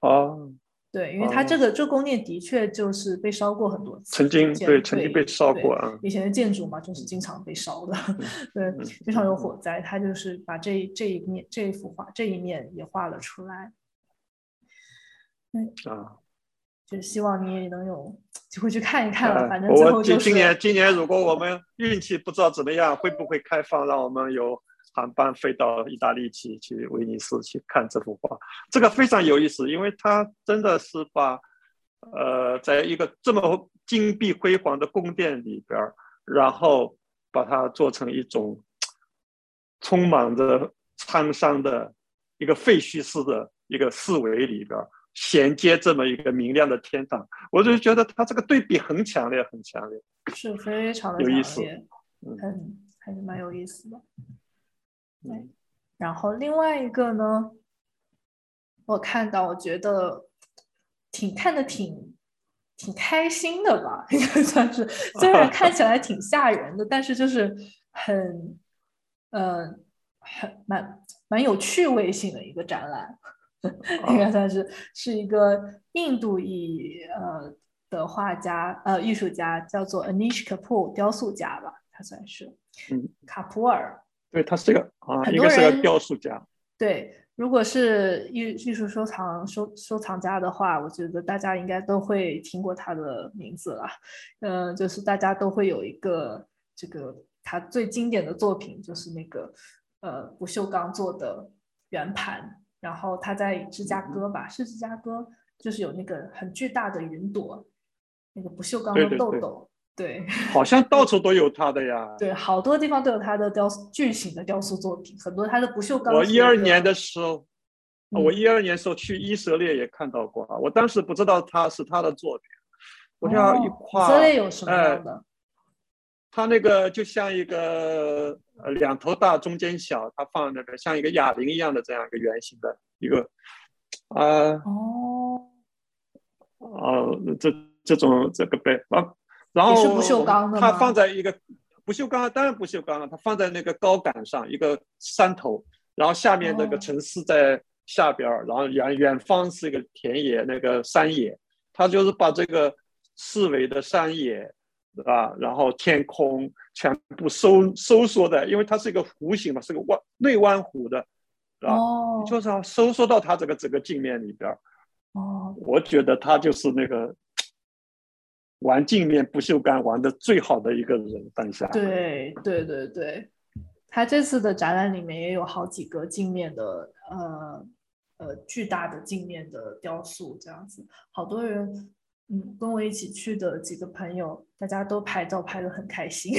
哦，对，因为它这个这宫殿的确就是被烧过很多次，曾经对曾经被烧过啊。以前的建筑嘛，就是经常被烧的，*laughs* 对，经常有火灾。他就是把这这一面这一幅画这一面也画了出来。嗯啊，就是希望你也能有机会去看一看了。反正最后就是今年今年如果我们运气不知道怎么样，会不会开放让我们有。航班飞到意大利去，去威尼斯去看这幅画，这个非常有意思，因为他真的是把，呃，在一个这么金碧辉煌的宫殿里边，然后把它做成一种充满着沧桑的一个废墟式的一个四维里边，衔接这么一个明亮的天堂，我就觉得它这个对比很强烈，很强烈，是非常的有意思，嗯，还是蛮有意思的。对，然后另外一个呢，我看到，我觉得挺看的挺挺开心的吧，应该算是。虽然看起来挺吓人的，但是就是很，嗯，很蛮蛮有趣味性的一个展览，*laughs* 应该算是是一个印度裔呃的画家呃艺术家，叫做 Anish Kapoor 雕塑家吧，他算是，嗯，卡普尔。对他是个啊，一个是个雕塑家。对，如果是艺艺术收藏收收藏家的话，我觉得大家应该都会听过他的名字了。嗯，就是大家都会有一个这个他最经典的作品，就是那个呃不锈钢做的圆盘。然后他在芝加哥吧，是芝加哥，就是有那个很巨大的云朵，那个不锈钢的豆豆。对，*laughs* 好像到处都有他的呀。*laughs* 对，好多地方都有他的雕巨型的雕塑作品，很多他的不锈钢。我一二年的时候，我一二年时候去以色列也看到过啊，我当时不知道他是他的作品，我像一块。以色列有什么样的？他那个就像一个呃两头大中间小，他放那个像一个哑铃一样的这样一个圆形的一个啊哦哦这这种这个被啊。然后它放在一个不锈钢，当然不锈钢了。它放在那个高杆上，一个山头，然后下面那个城市在下边儿，然后远远方是一个田野，那个山野。它就是把这个四维的山野，啊？然后天空全部收收缩的，因为它是一个弧形嘛，是个弯内弯弧的，是吧？就是要收缩到它这个整个镜面里边儿。哦，我觉得它就是那个。玩镜面不锈钢玩的最好的一个人，当下。对对对对，他这次的展览里面也有好几个镜面的，呃呃，巨大的镜面的雕塑，这样子，好多人，嗯，跟我一起去的几个朋友，大家都拍照拍的很开心，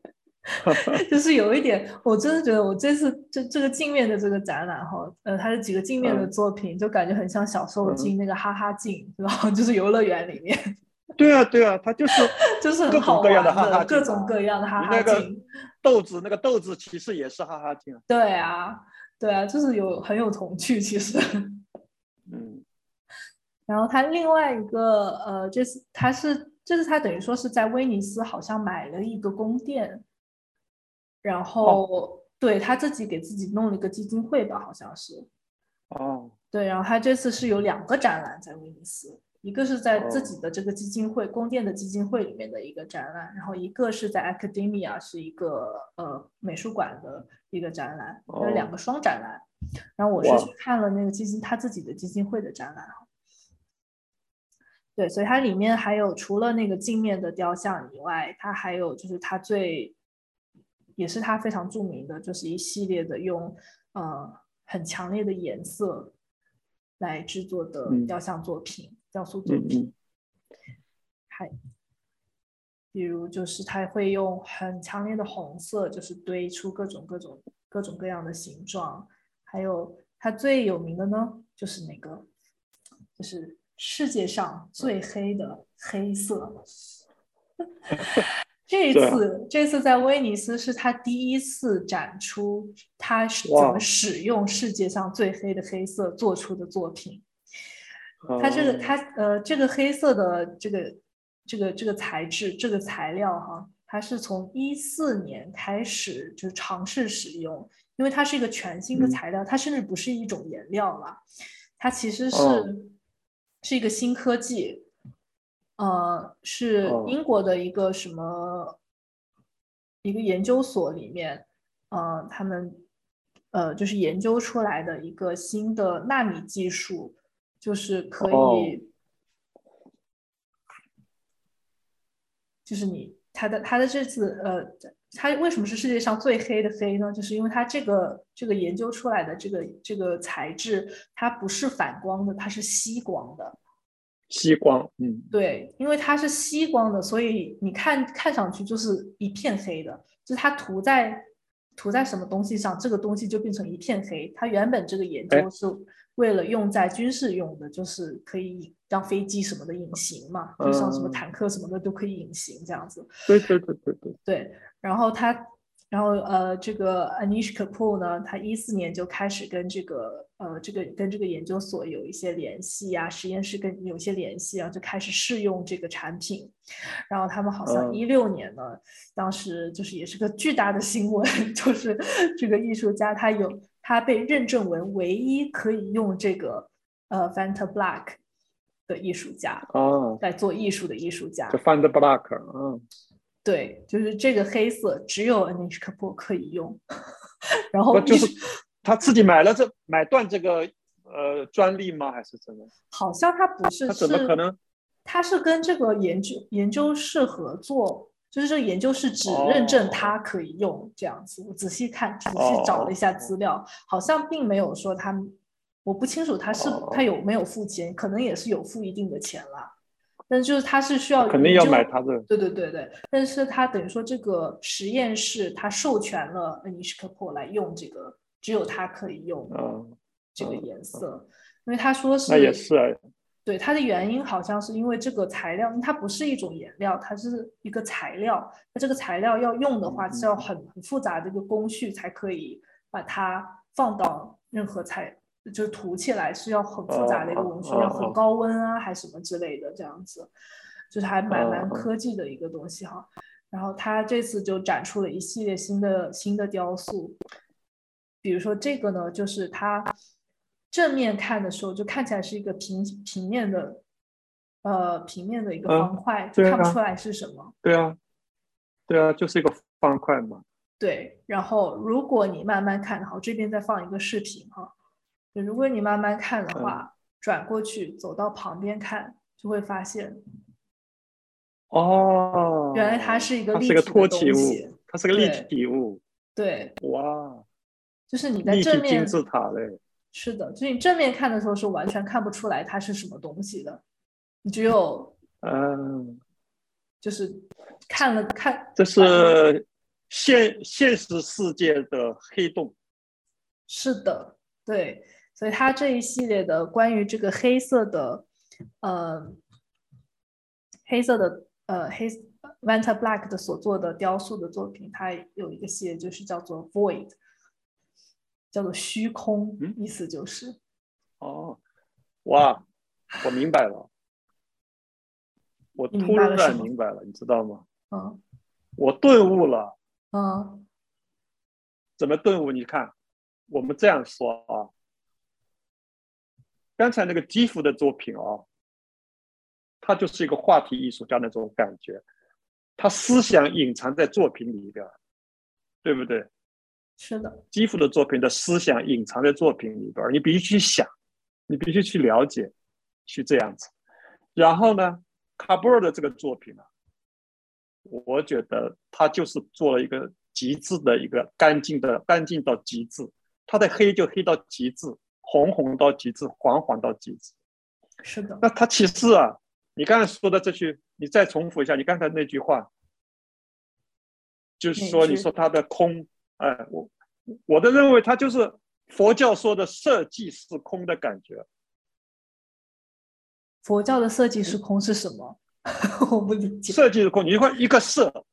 *laughs* 就是有一点，我真的觉得我这次这这个镜面的这个展览哈，呃，它的几个镜面的作品，就感觉很像小时候进那个哈哈镜，然后就是游乐园里面。对啊，对啊，他就是 *laughs* 就是各种各样的哈哈各种各样的哈哈镜。豆子那个豆子其实也是哈哈镜。对啊，对啊，就是有很有童趣，其实。*laughs* 嗯。然后他另外一个呃，这次他是这次他等于说是在威尼斯好像买了一个宫殿，然后对他自己给自己弄了一个基金会吧，好像是。哦。对，然后他这次是有两个展览在威尼斯。一个是在自己的这个基金会宫殿的基金会里面的一个展览，然后一个是在 Academia 是一个呃美术馆的一个展览，有两个双展览。然后我是去看了那个基金他自己的基金会的展览对，所以它里面还有除了那个镜面的雕像以外，它还有就是它最也是它非常著名的，就是一系列的用呃很强烈的颜色来制作的雕像作品。雕塑作品，还比如就是他会用很强烈的红色，就是堆出各种各种各种各样的形状。还有他最有名的呢，就是那个，就是世界上最黑的黑色。*laughs* 这次这次在威尼斯是他第一次展出，他是怎么使用世界上最黑的黑色做出的作品。它这个它呃这个黑色的这个这个这个材质这个材料哈，它是从一四年开始就尝试使用，因为它是一个全新的材料，它甚至不是一种颜料了，它其实是是一个新科技，呃，是哦。英国的一个什么一个研究所里面，呃，他们呃就是研究出来的一个新的纳米技术，就是可以，哦就是你他的他的这次呃，他为什么是世界上最黑的黑呢？就是因为它这个这个研究出来的这个这个材质，它不是反光的，它是吸光的。吸光，嗯，对，因为它是吸光的，所以你看看上去就是一片黑的，就是它涂在涂在什么东西上，这个东西就变成一片黑。它原本这个研哎究是为了用在军事用的，就是可以让飞机什么的隐形嘛，就像什么嗯坦克什么的都可以隐形这样子。对对对对对，对，然后他，然后呃，这个 Anish Kapoor 呢，他一四年就开始跟这个呃这个跟这个研究所有一些联系啊、实验室跟有些联系啊，就开始试用这个产品。然后他们好像嗯一六年呢，当时就是也是个巨大的新闻，*laughs* 就是这个艺术家他有他被认证为唯一可以用这个呃 Fanta Black 的艺术家，哦，在做艺术的艺术家就。Fanta Black，嗯，对，就是这个黑色只有 Anish Kapoor 可以用，*laughs* 然后就是他自己买了这买断这个呃专利吗？还是怎么？好像他不是，他怎么可能？他是跟这个研究研究室合作，就是这个研究室只认证哦他可以用这样子。我仔细看，仔细找了一下资料，好像并没有说他，我不清楚他是哦他有没有付钱，可能也是有付一定的钱啦。但就是他是需要肯定要买他的对对对对，但是他等于说这个实验室他授权了 Anish Kapoor 来用这个，只有他可以用嗯，这个嗯颜色，因为他说是那也是啊，对它的原因好像是因为这个材料，它不是一种颜料，它是一个材料。它这个材料要用的话，嗯是要很很复杂的一个工序才可以把它放到任何材，就是涂起来是要很复杂的一个工序，要很哦高温啊，还什么之类的这样子，就是还蛮蛮科技的一个东西哈。然后他这次就展出了一系列新的新的雕塑，比如说这个呢，就是它正面看的时候就看起来是一个平平面的，呃，平面的一个嗯方块，看不出来是什么。对啊，对啊，就是一个方块嘛。对，然后如果你慢慢看，好，这边再放一个视频哈，就如果你慢慢看嗯的话，转过去走到旁边看，就会发现哦，原来它是一个立体的东西物，它是个立体物，对，哇，就是你在正面金字塔嘞，是的，就是你正面看的时候是完全看不出来它是什么东西的，你只有嗯，就是看了看，这是现现实世界的黑洞，是的，对，所以它这一系列的关于这个黑色的，呃，黑色的呃黑 Vanta Black 的所做的雕塑的作品，它有一个系列就是叫做 Void，叫做虚空，嗯？意思就是哦，哇，我明白了，我突然明白了，你知道吗？嗯。我顿悟了，嗯。怎么顿悟？你看，我们这样说啊，刚才那个基辅的作品啊，他就是一个话题艺术家那种感觉，他思想隐藏在作品里边，对不对？是的，基辅的作品的思想隐藏在作品里边，你必须去想，你必须去了解，去这样子。然后呢，卡布尔的这个作品呢、我觉得他就是做了一个极致的一个干净的，干净到极致。他的黑就黑到极致，红红到极致，黄黄到极致。是的，那他其实啊，你刚才说的这句，你再重复一下，你刚才那句话，就是说你说他的空，哎，我我的认为它就是佛教说的色即是空的感觉。佛教的色即是空是什么？*laughs* 我不理解。色即是空，你看一个色，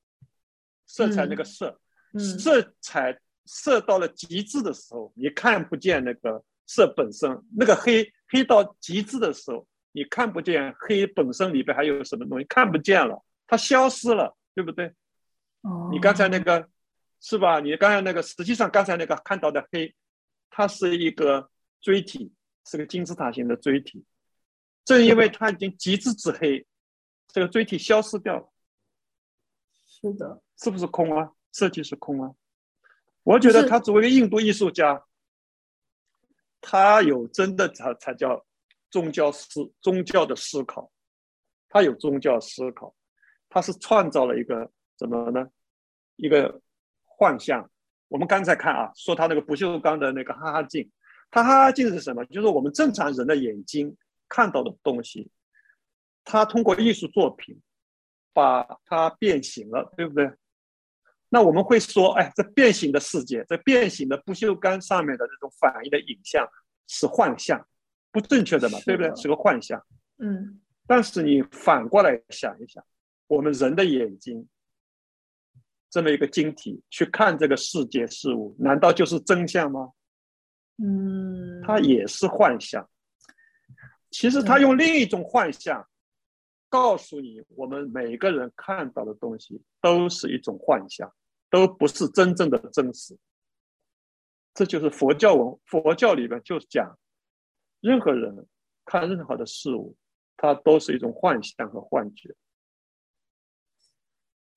色彩那个色，嗯色彩色到了极致的时候，你看不见那个色本身，那个黑黑到极致的时候，你看不见黑本身里边还有什么东西，看不见了，它消失了，对不对？哦你刚才那个是吧？你刚才那个，实际上刚才那个看到的黑，它是一个锥体，是个金字塔形的锥体。正因为它已经极致之黑，这个锥体消失掉了。是的，是不是空啊？设计是空啊。我觉得他作为一个印度艺术家，他有真的才才叫宗教思宗教的思考，他有宗教思考，他是创造了一个怎么呢？一个幻象。我们刚才看啊，说他那个不锈钢的那个哈哈镜，它哈哈镜是什么？就是我们正常人的眼睛看到的东西，他通过艺术作品把它变形了，对不对？那我们会说，哎，这变形的世界，这变形的不锈钢上面的这种反应的影像是幻象，不正确的嘛，对不对？是个幻象。嗯。但是你反过来想一想，我们人的眼睛这么一个晶体去看这个世界事物，难道就是真相吗？嗯。它也是幻象。其实他用另一种幻象告诉你，我们每个人看到的东西都是一种幻象。都不是真正的真实，这就是佛教文佛教里边就讲，任何人看任何的事物，它都是一种幻象和幻觉。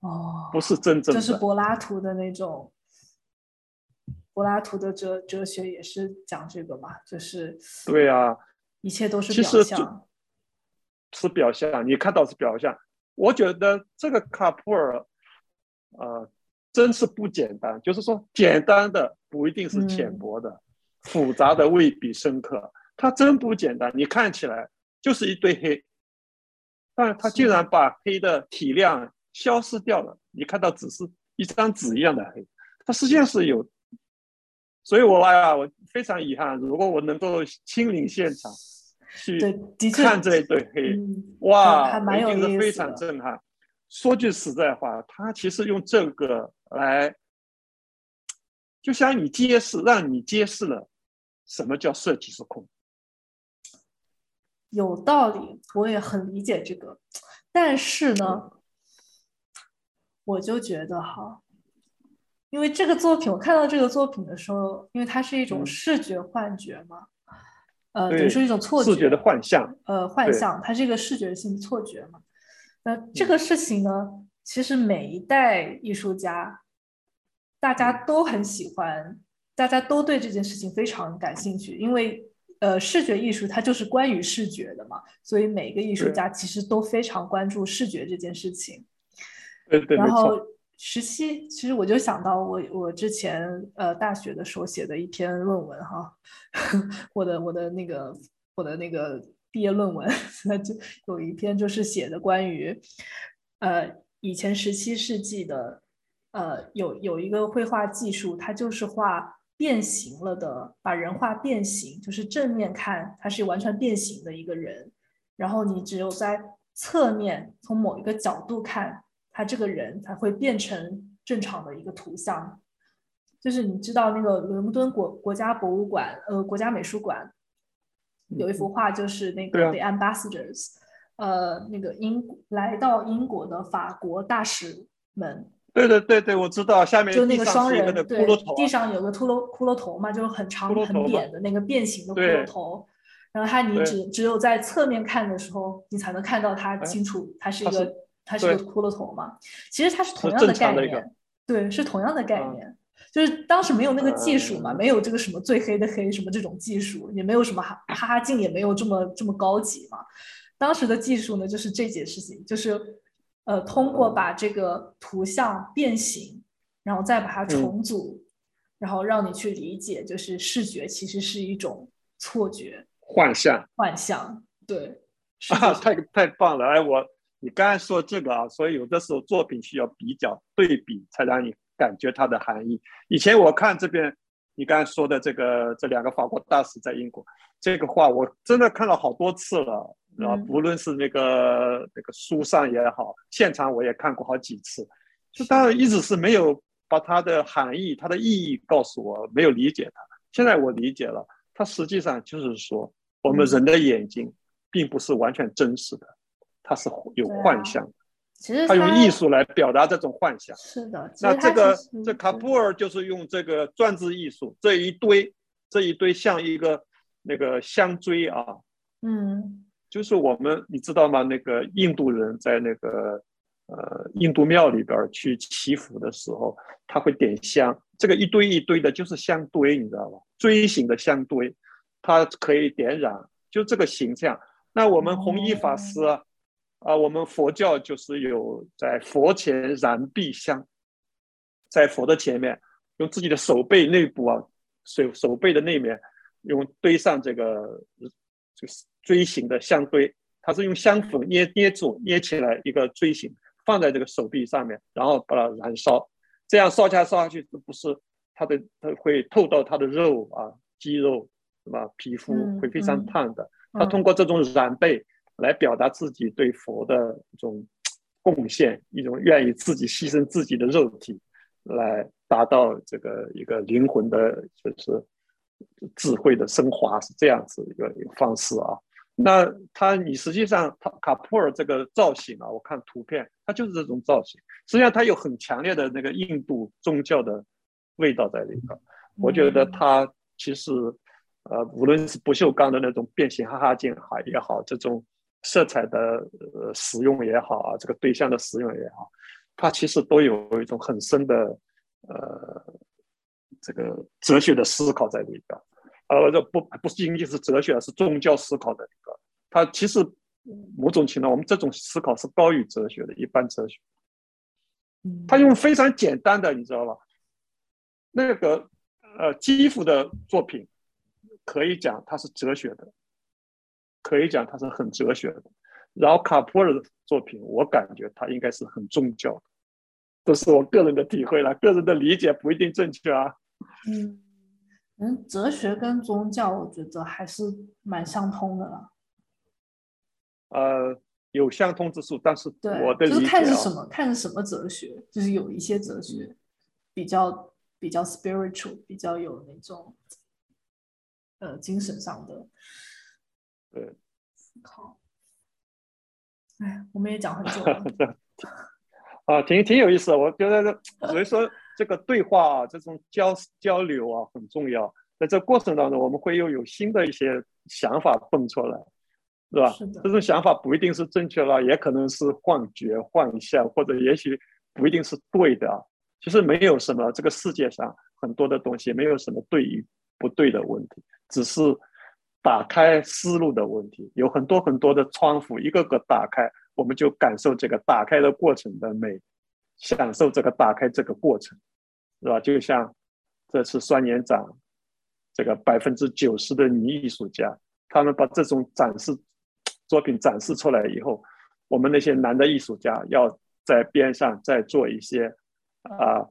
哦，不是真正的。这是柏拉图的那种，柏拉图的哲哲学也是讲这个嘛，就是对啊，一切都是表象，是表象，你看到是表象。我觉得这个卡普尔，呃。真是不简单，就是说，简单的不一定是浅薄的，复杂的未必深刻。它真不简单，你看起来就是一堆黑，但是它竟然把黑的体量消失掉了，你看到只是一张纸一样的黑，它实际上是有。所以我哎呀，我非常遗憾，如果我能够亲临现场去看这一对黑，哇，一定是非常震撼。说句实在话，他其实用这个。来，就像你揭示，让你揭示了什么叫设计是空，有道理，我也很理解这个。但是呢，我就觉得哈，因为这个作品，我看到这个作品的时候，因为它是一种视觉幻觉嘛，呃，比如说一种错觉，视觉的幻象，呃，幻象，它是一个视觉性错觉嘛。那这个事情呢？其实每一代艺术家，大家都很喜欢，大家都对这件事情非常感兴趣，因为呃，视觉艺术它就是关于视觉的嘛，所以每个艺术家其实都非常关注视觉这件事情。对对，然后十七，其实我就想到我我之前呃大学的时候写的一篇论文哈，*laughs* 我的我的那个我的那个毕业论文，*laughs* 那就有一篇就是写的关于呃。以前十七世纪的，呃，有有一个绘画技术，它就是画变形了的，把人画变形，就是正面看它是完全变形的一个人，然后你只有在侧面从某一个角度看，他这个人才会变成正常的一个图像。就是你知道那个伦敦国国家博物馆，呃，国家美术馆有一幅画，就是那个 The Ambassadors。呃，那个英来到英国的法国大使们，对对对对，我知道，下面就那个双人，对，地上有个骷髅骷髅头嘛，就是很长很扁的那个变形的骷髅头，然后它你只只有在侧面看的时候，你才能看到它清楚，它是一个它是个骷髅头嘛，其实它是同样的概念，对，是同样的概念，就是当时没有那个技术嘛，没有这个什么最黑的黑什么这种技术，也没有什么哈哈哈镜，也没有这么这么高级嘛。当时的技术呢，就是这件事情，就是呃，通过把这个图像变形，然后再把它重组，然后让你去理解，就是视觉其实是一种错觉、幻象、幻象。对，啊，太太棒了！哎，我你刚才说这个啊，所以有的时候作品需要比较对比，才让你感觉它的含义。以前我看这边你刚才说的这个这两个法国大使在英国这个话，我真的看了好多次了。啊，不论是那个那个书上也好，现场我也看过好几次，就当然一直是没有把它的含义、它的意义告诉我，没有理解它。现在我理解了，它实际上就是说，我们人的眼睛并不是完全真实的，它是有幻象。其实他用艺术来表达这种幻想。是的，那这个这卡普尔就是用这个装置艺术这一堆这一堆像一个那个香锥啊。嗯。就是我们你知道吗？那个印度人在那个呃印度庙里边去祈福的时候，他会点香，这个一堆一堆的，就是香堆，你知道吧？锥形的香堆，它可以点燃，就这个形象。那我们弘一法师啊，啊，我们佛教就是有在佛前燃壁香，在佛的前面，用自己的手背内部啊，手手背的那面，用堆上这个这个锥形的香堆，它是用香粉捏捏住捏起来一个锥形，放在这个手臂上面，然后把它燃烧，这样烧下烧下去，不是它的它会透到它的肉啊，肌肉是吧？皮肤会非常烫的。它通过这种染背来表达自己对佛的一种贡献，一种愿意自己牺牲自己的肉体，来达到这个一个灵魂的，就是智慧的升华，是这样子一个一个方式啊。那他，你实际上他卡普尔这个造型啊，我看图片，他就是这种造型。实际上，他有很强烈的那个印度宗教的味道在里头。我觉得他其实。呃，无论是不锈钢的那种变形哈哈镜哈也好，这种色彩的呃使用也好啊，这个对象的使用也好，它其实都有一种很深的呃这个哲学的思考在里边。呃，这不不仅仅是哲学，是宗教思考的一个。它其实某种情况，我们这种思考是高于哲学的一般哲学。他用非常简单的，你知道吧？那个呃基辅的作品。可以讲它是哲学的，可以讲它是很哲学的。然后卡普尔的作品，我感觉他应该是很宗教的，这是我个人的体会了，个人的理解不一定正确啊。嗯，嗯，哲学跟宗教，我觉得还是蛮相通的啦。呃，有相通之处，但是我的就是看是什么，看是什么哲学，就是有一些哲学比较比较 spiritual，比较有那种。呃，精神上的对思考，哎，我们也讲很久了，*laughs* 啊，挺挺有意思的。我觉得这所以说这个对话啊，这种交交流啊很重要。在这过程当中，我们会又有新的一些想法蹦出来，是吧？是的。这种想法不一定是正确了，也可能是幻觉、幻象，或者也许不一定是对的。其实没有什么，这个世界上很多的东西没有什么对与不对的问题。只是打开思路的问题，有很多很多的窗户，一个个打开，我们就感受这个打开的过程的美，享受这个打开这个过程，是吧？就像这次双年展，这个百分之九十的女艺术家，他们把这种展示作品展示出来以后，我们那些男的艺术家要在边上再做一些啊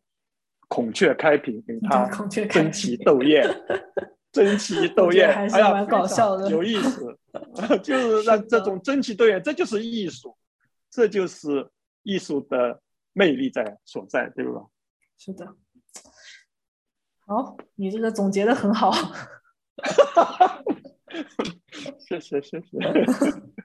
孔雀开屏，给他争奇斗艳。*laughs* 争奇斗艳，还是蛮搞笑的，有意思，*laughs* 就是让这种争奇斗艳，这就是艺术，这就是艺术的魅力在所在，对吧？是的。好，你这个总结的很好。谢 *laughs* 谢谢谢。*laughs*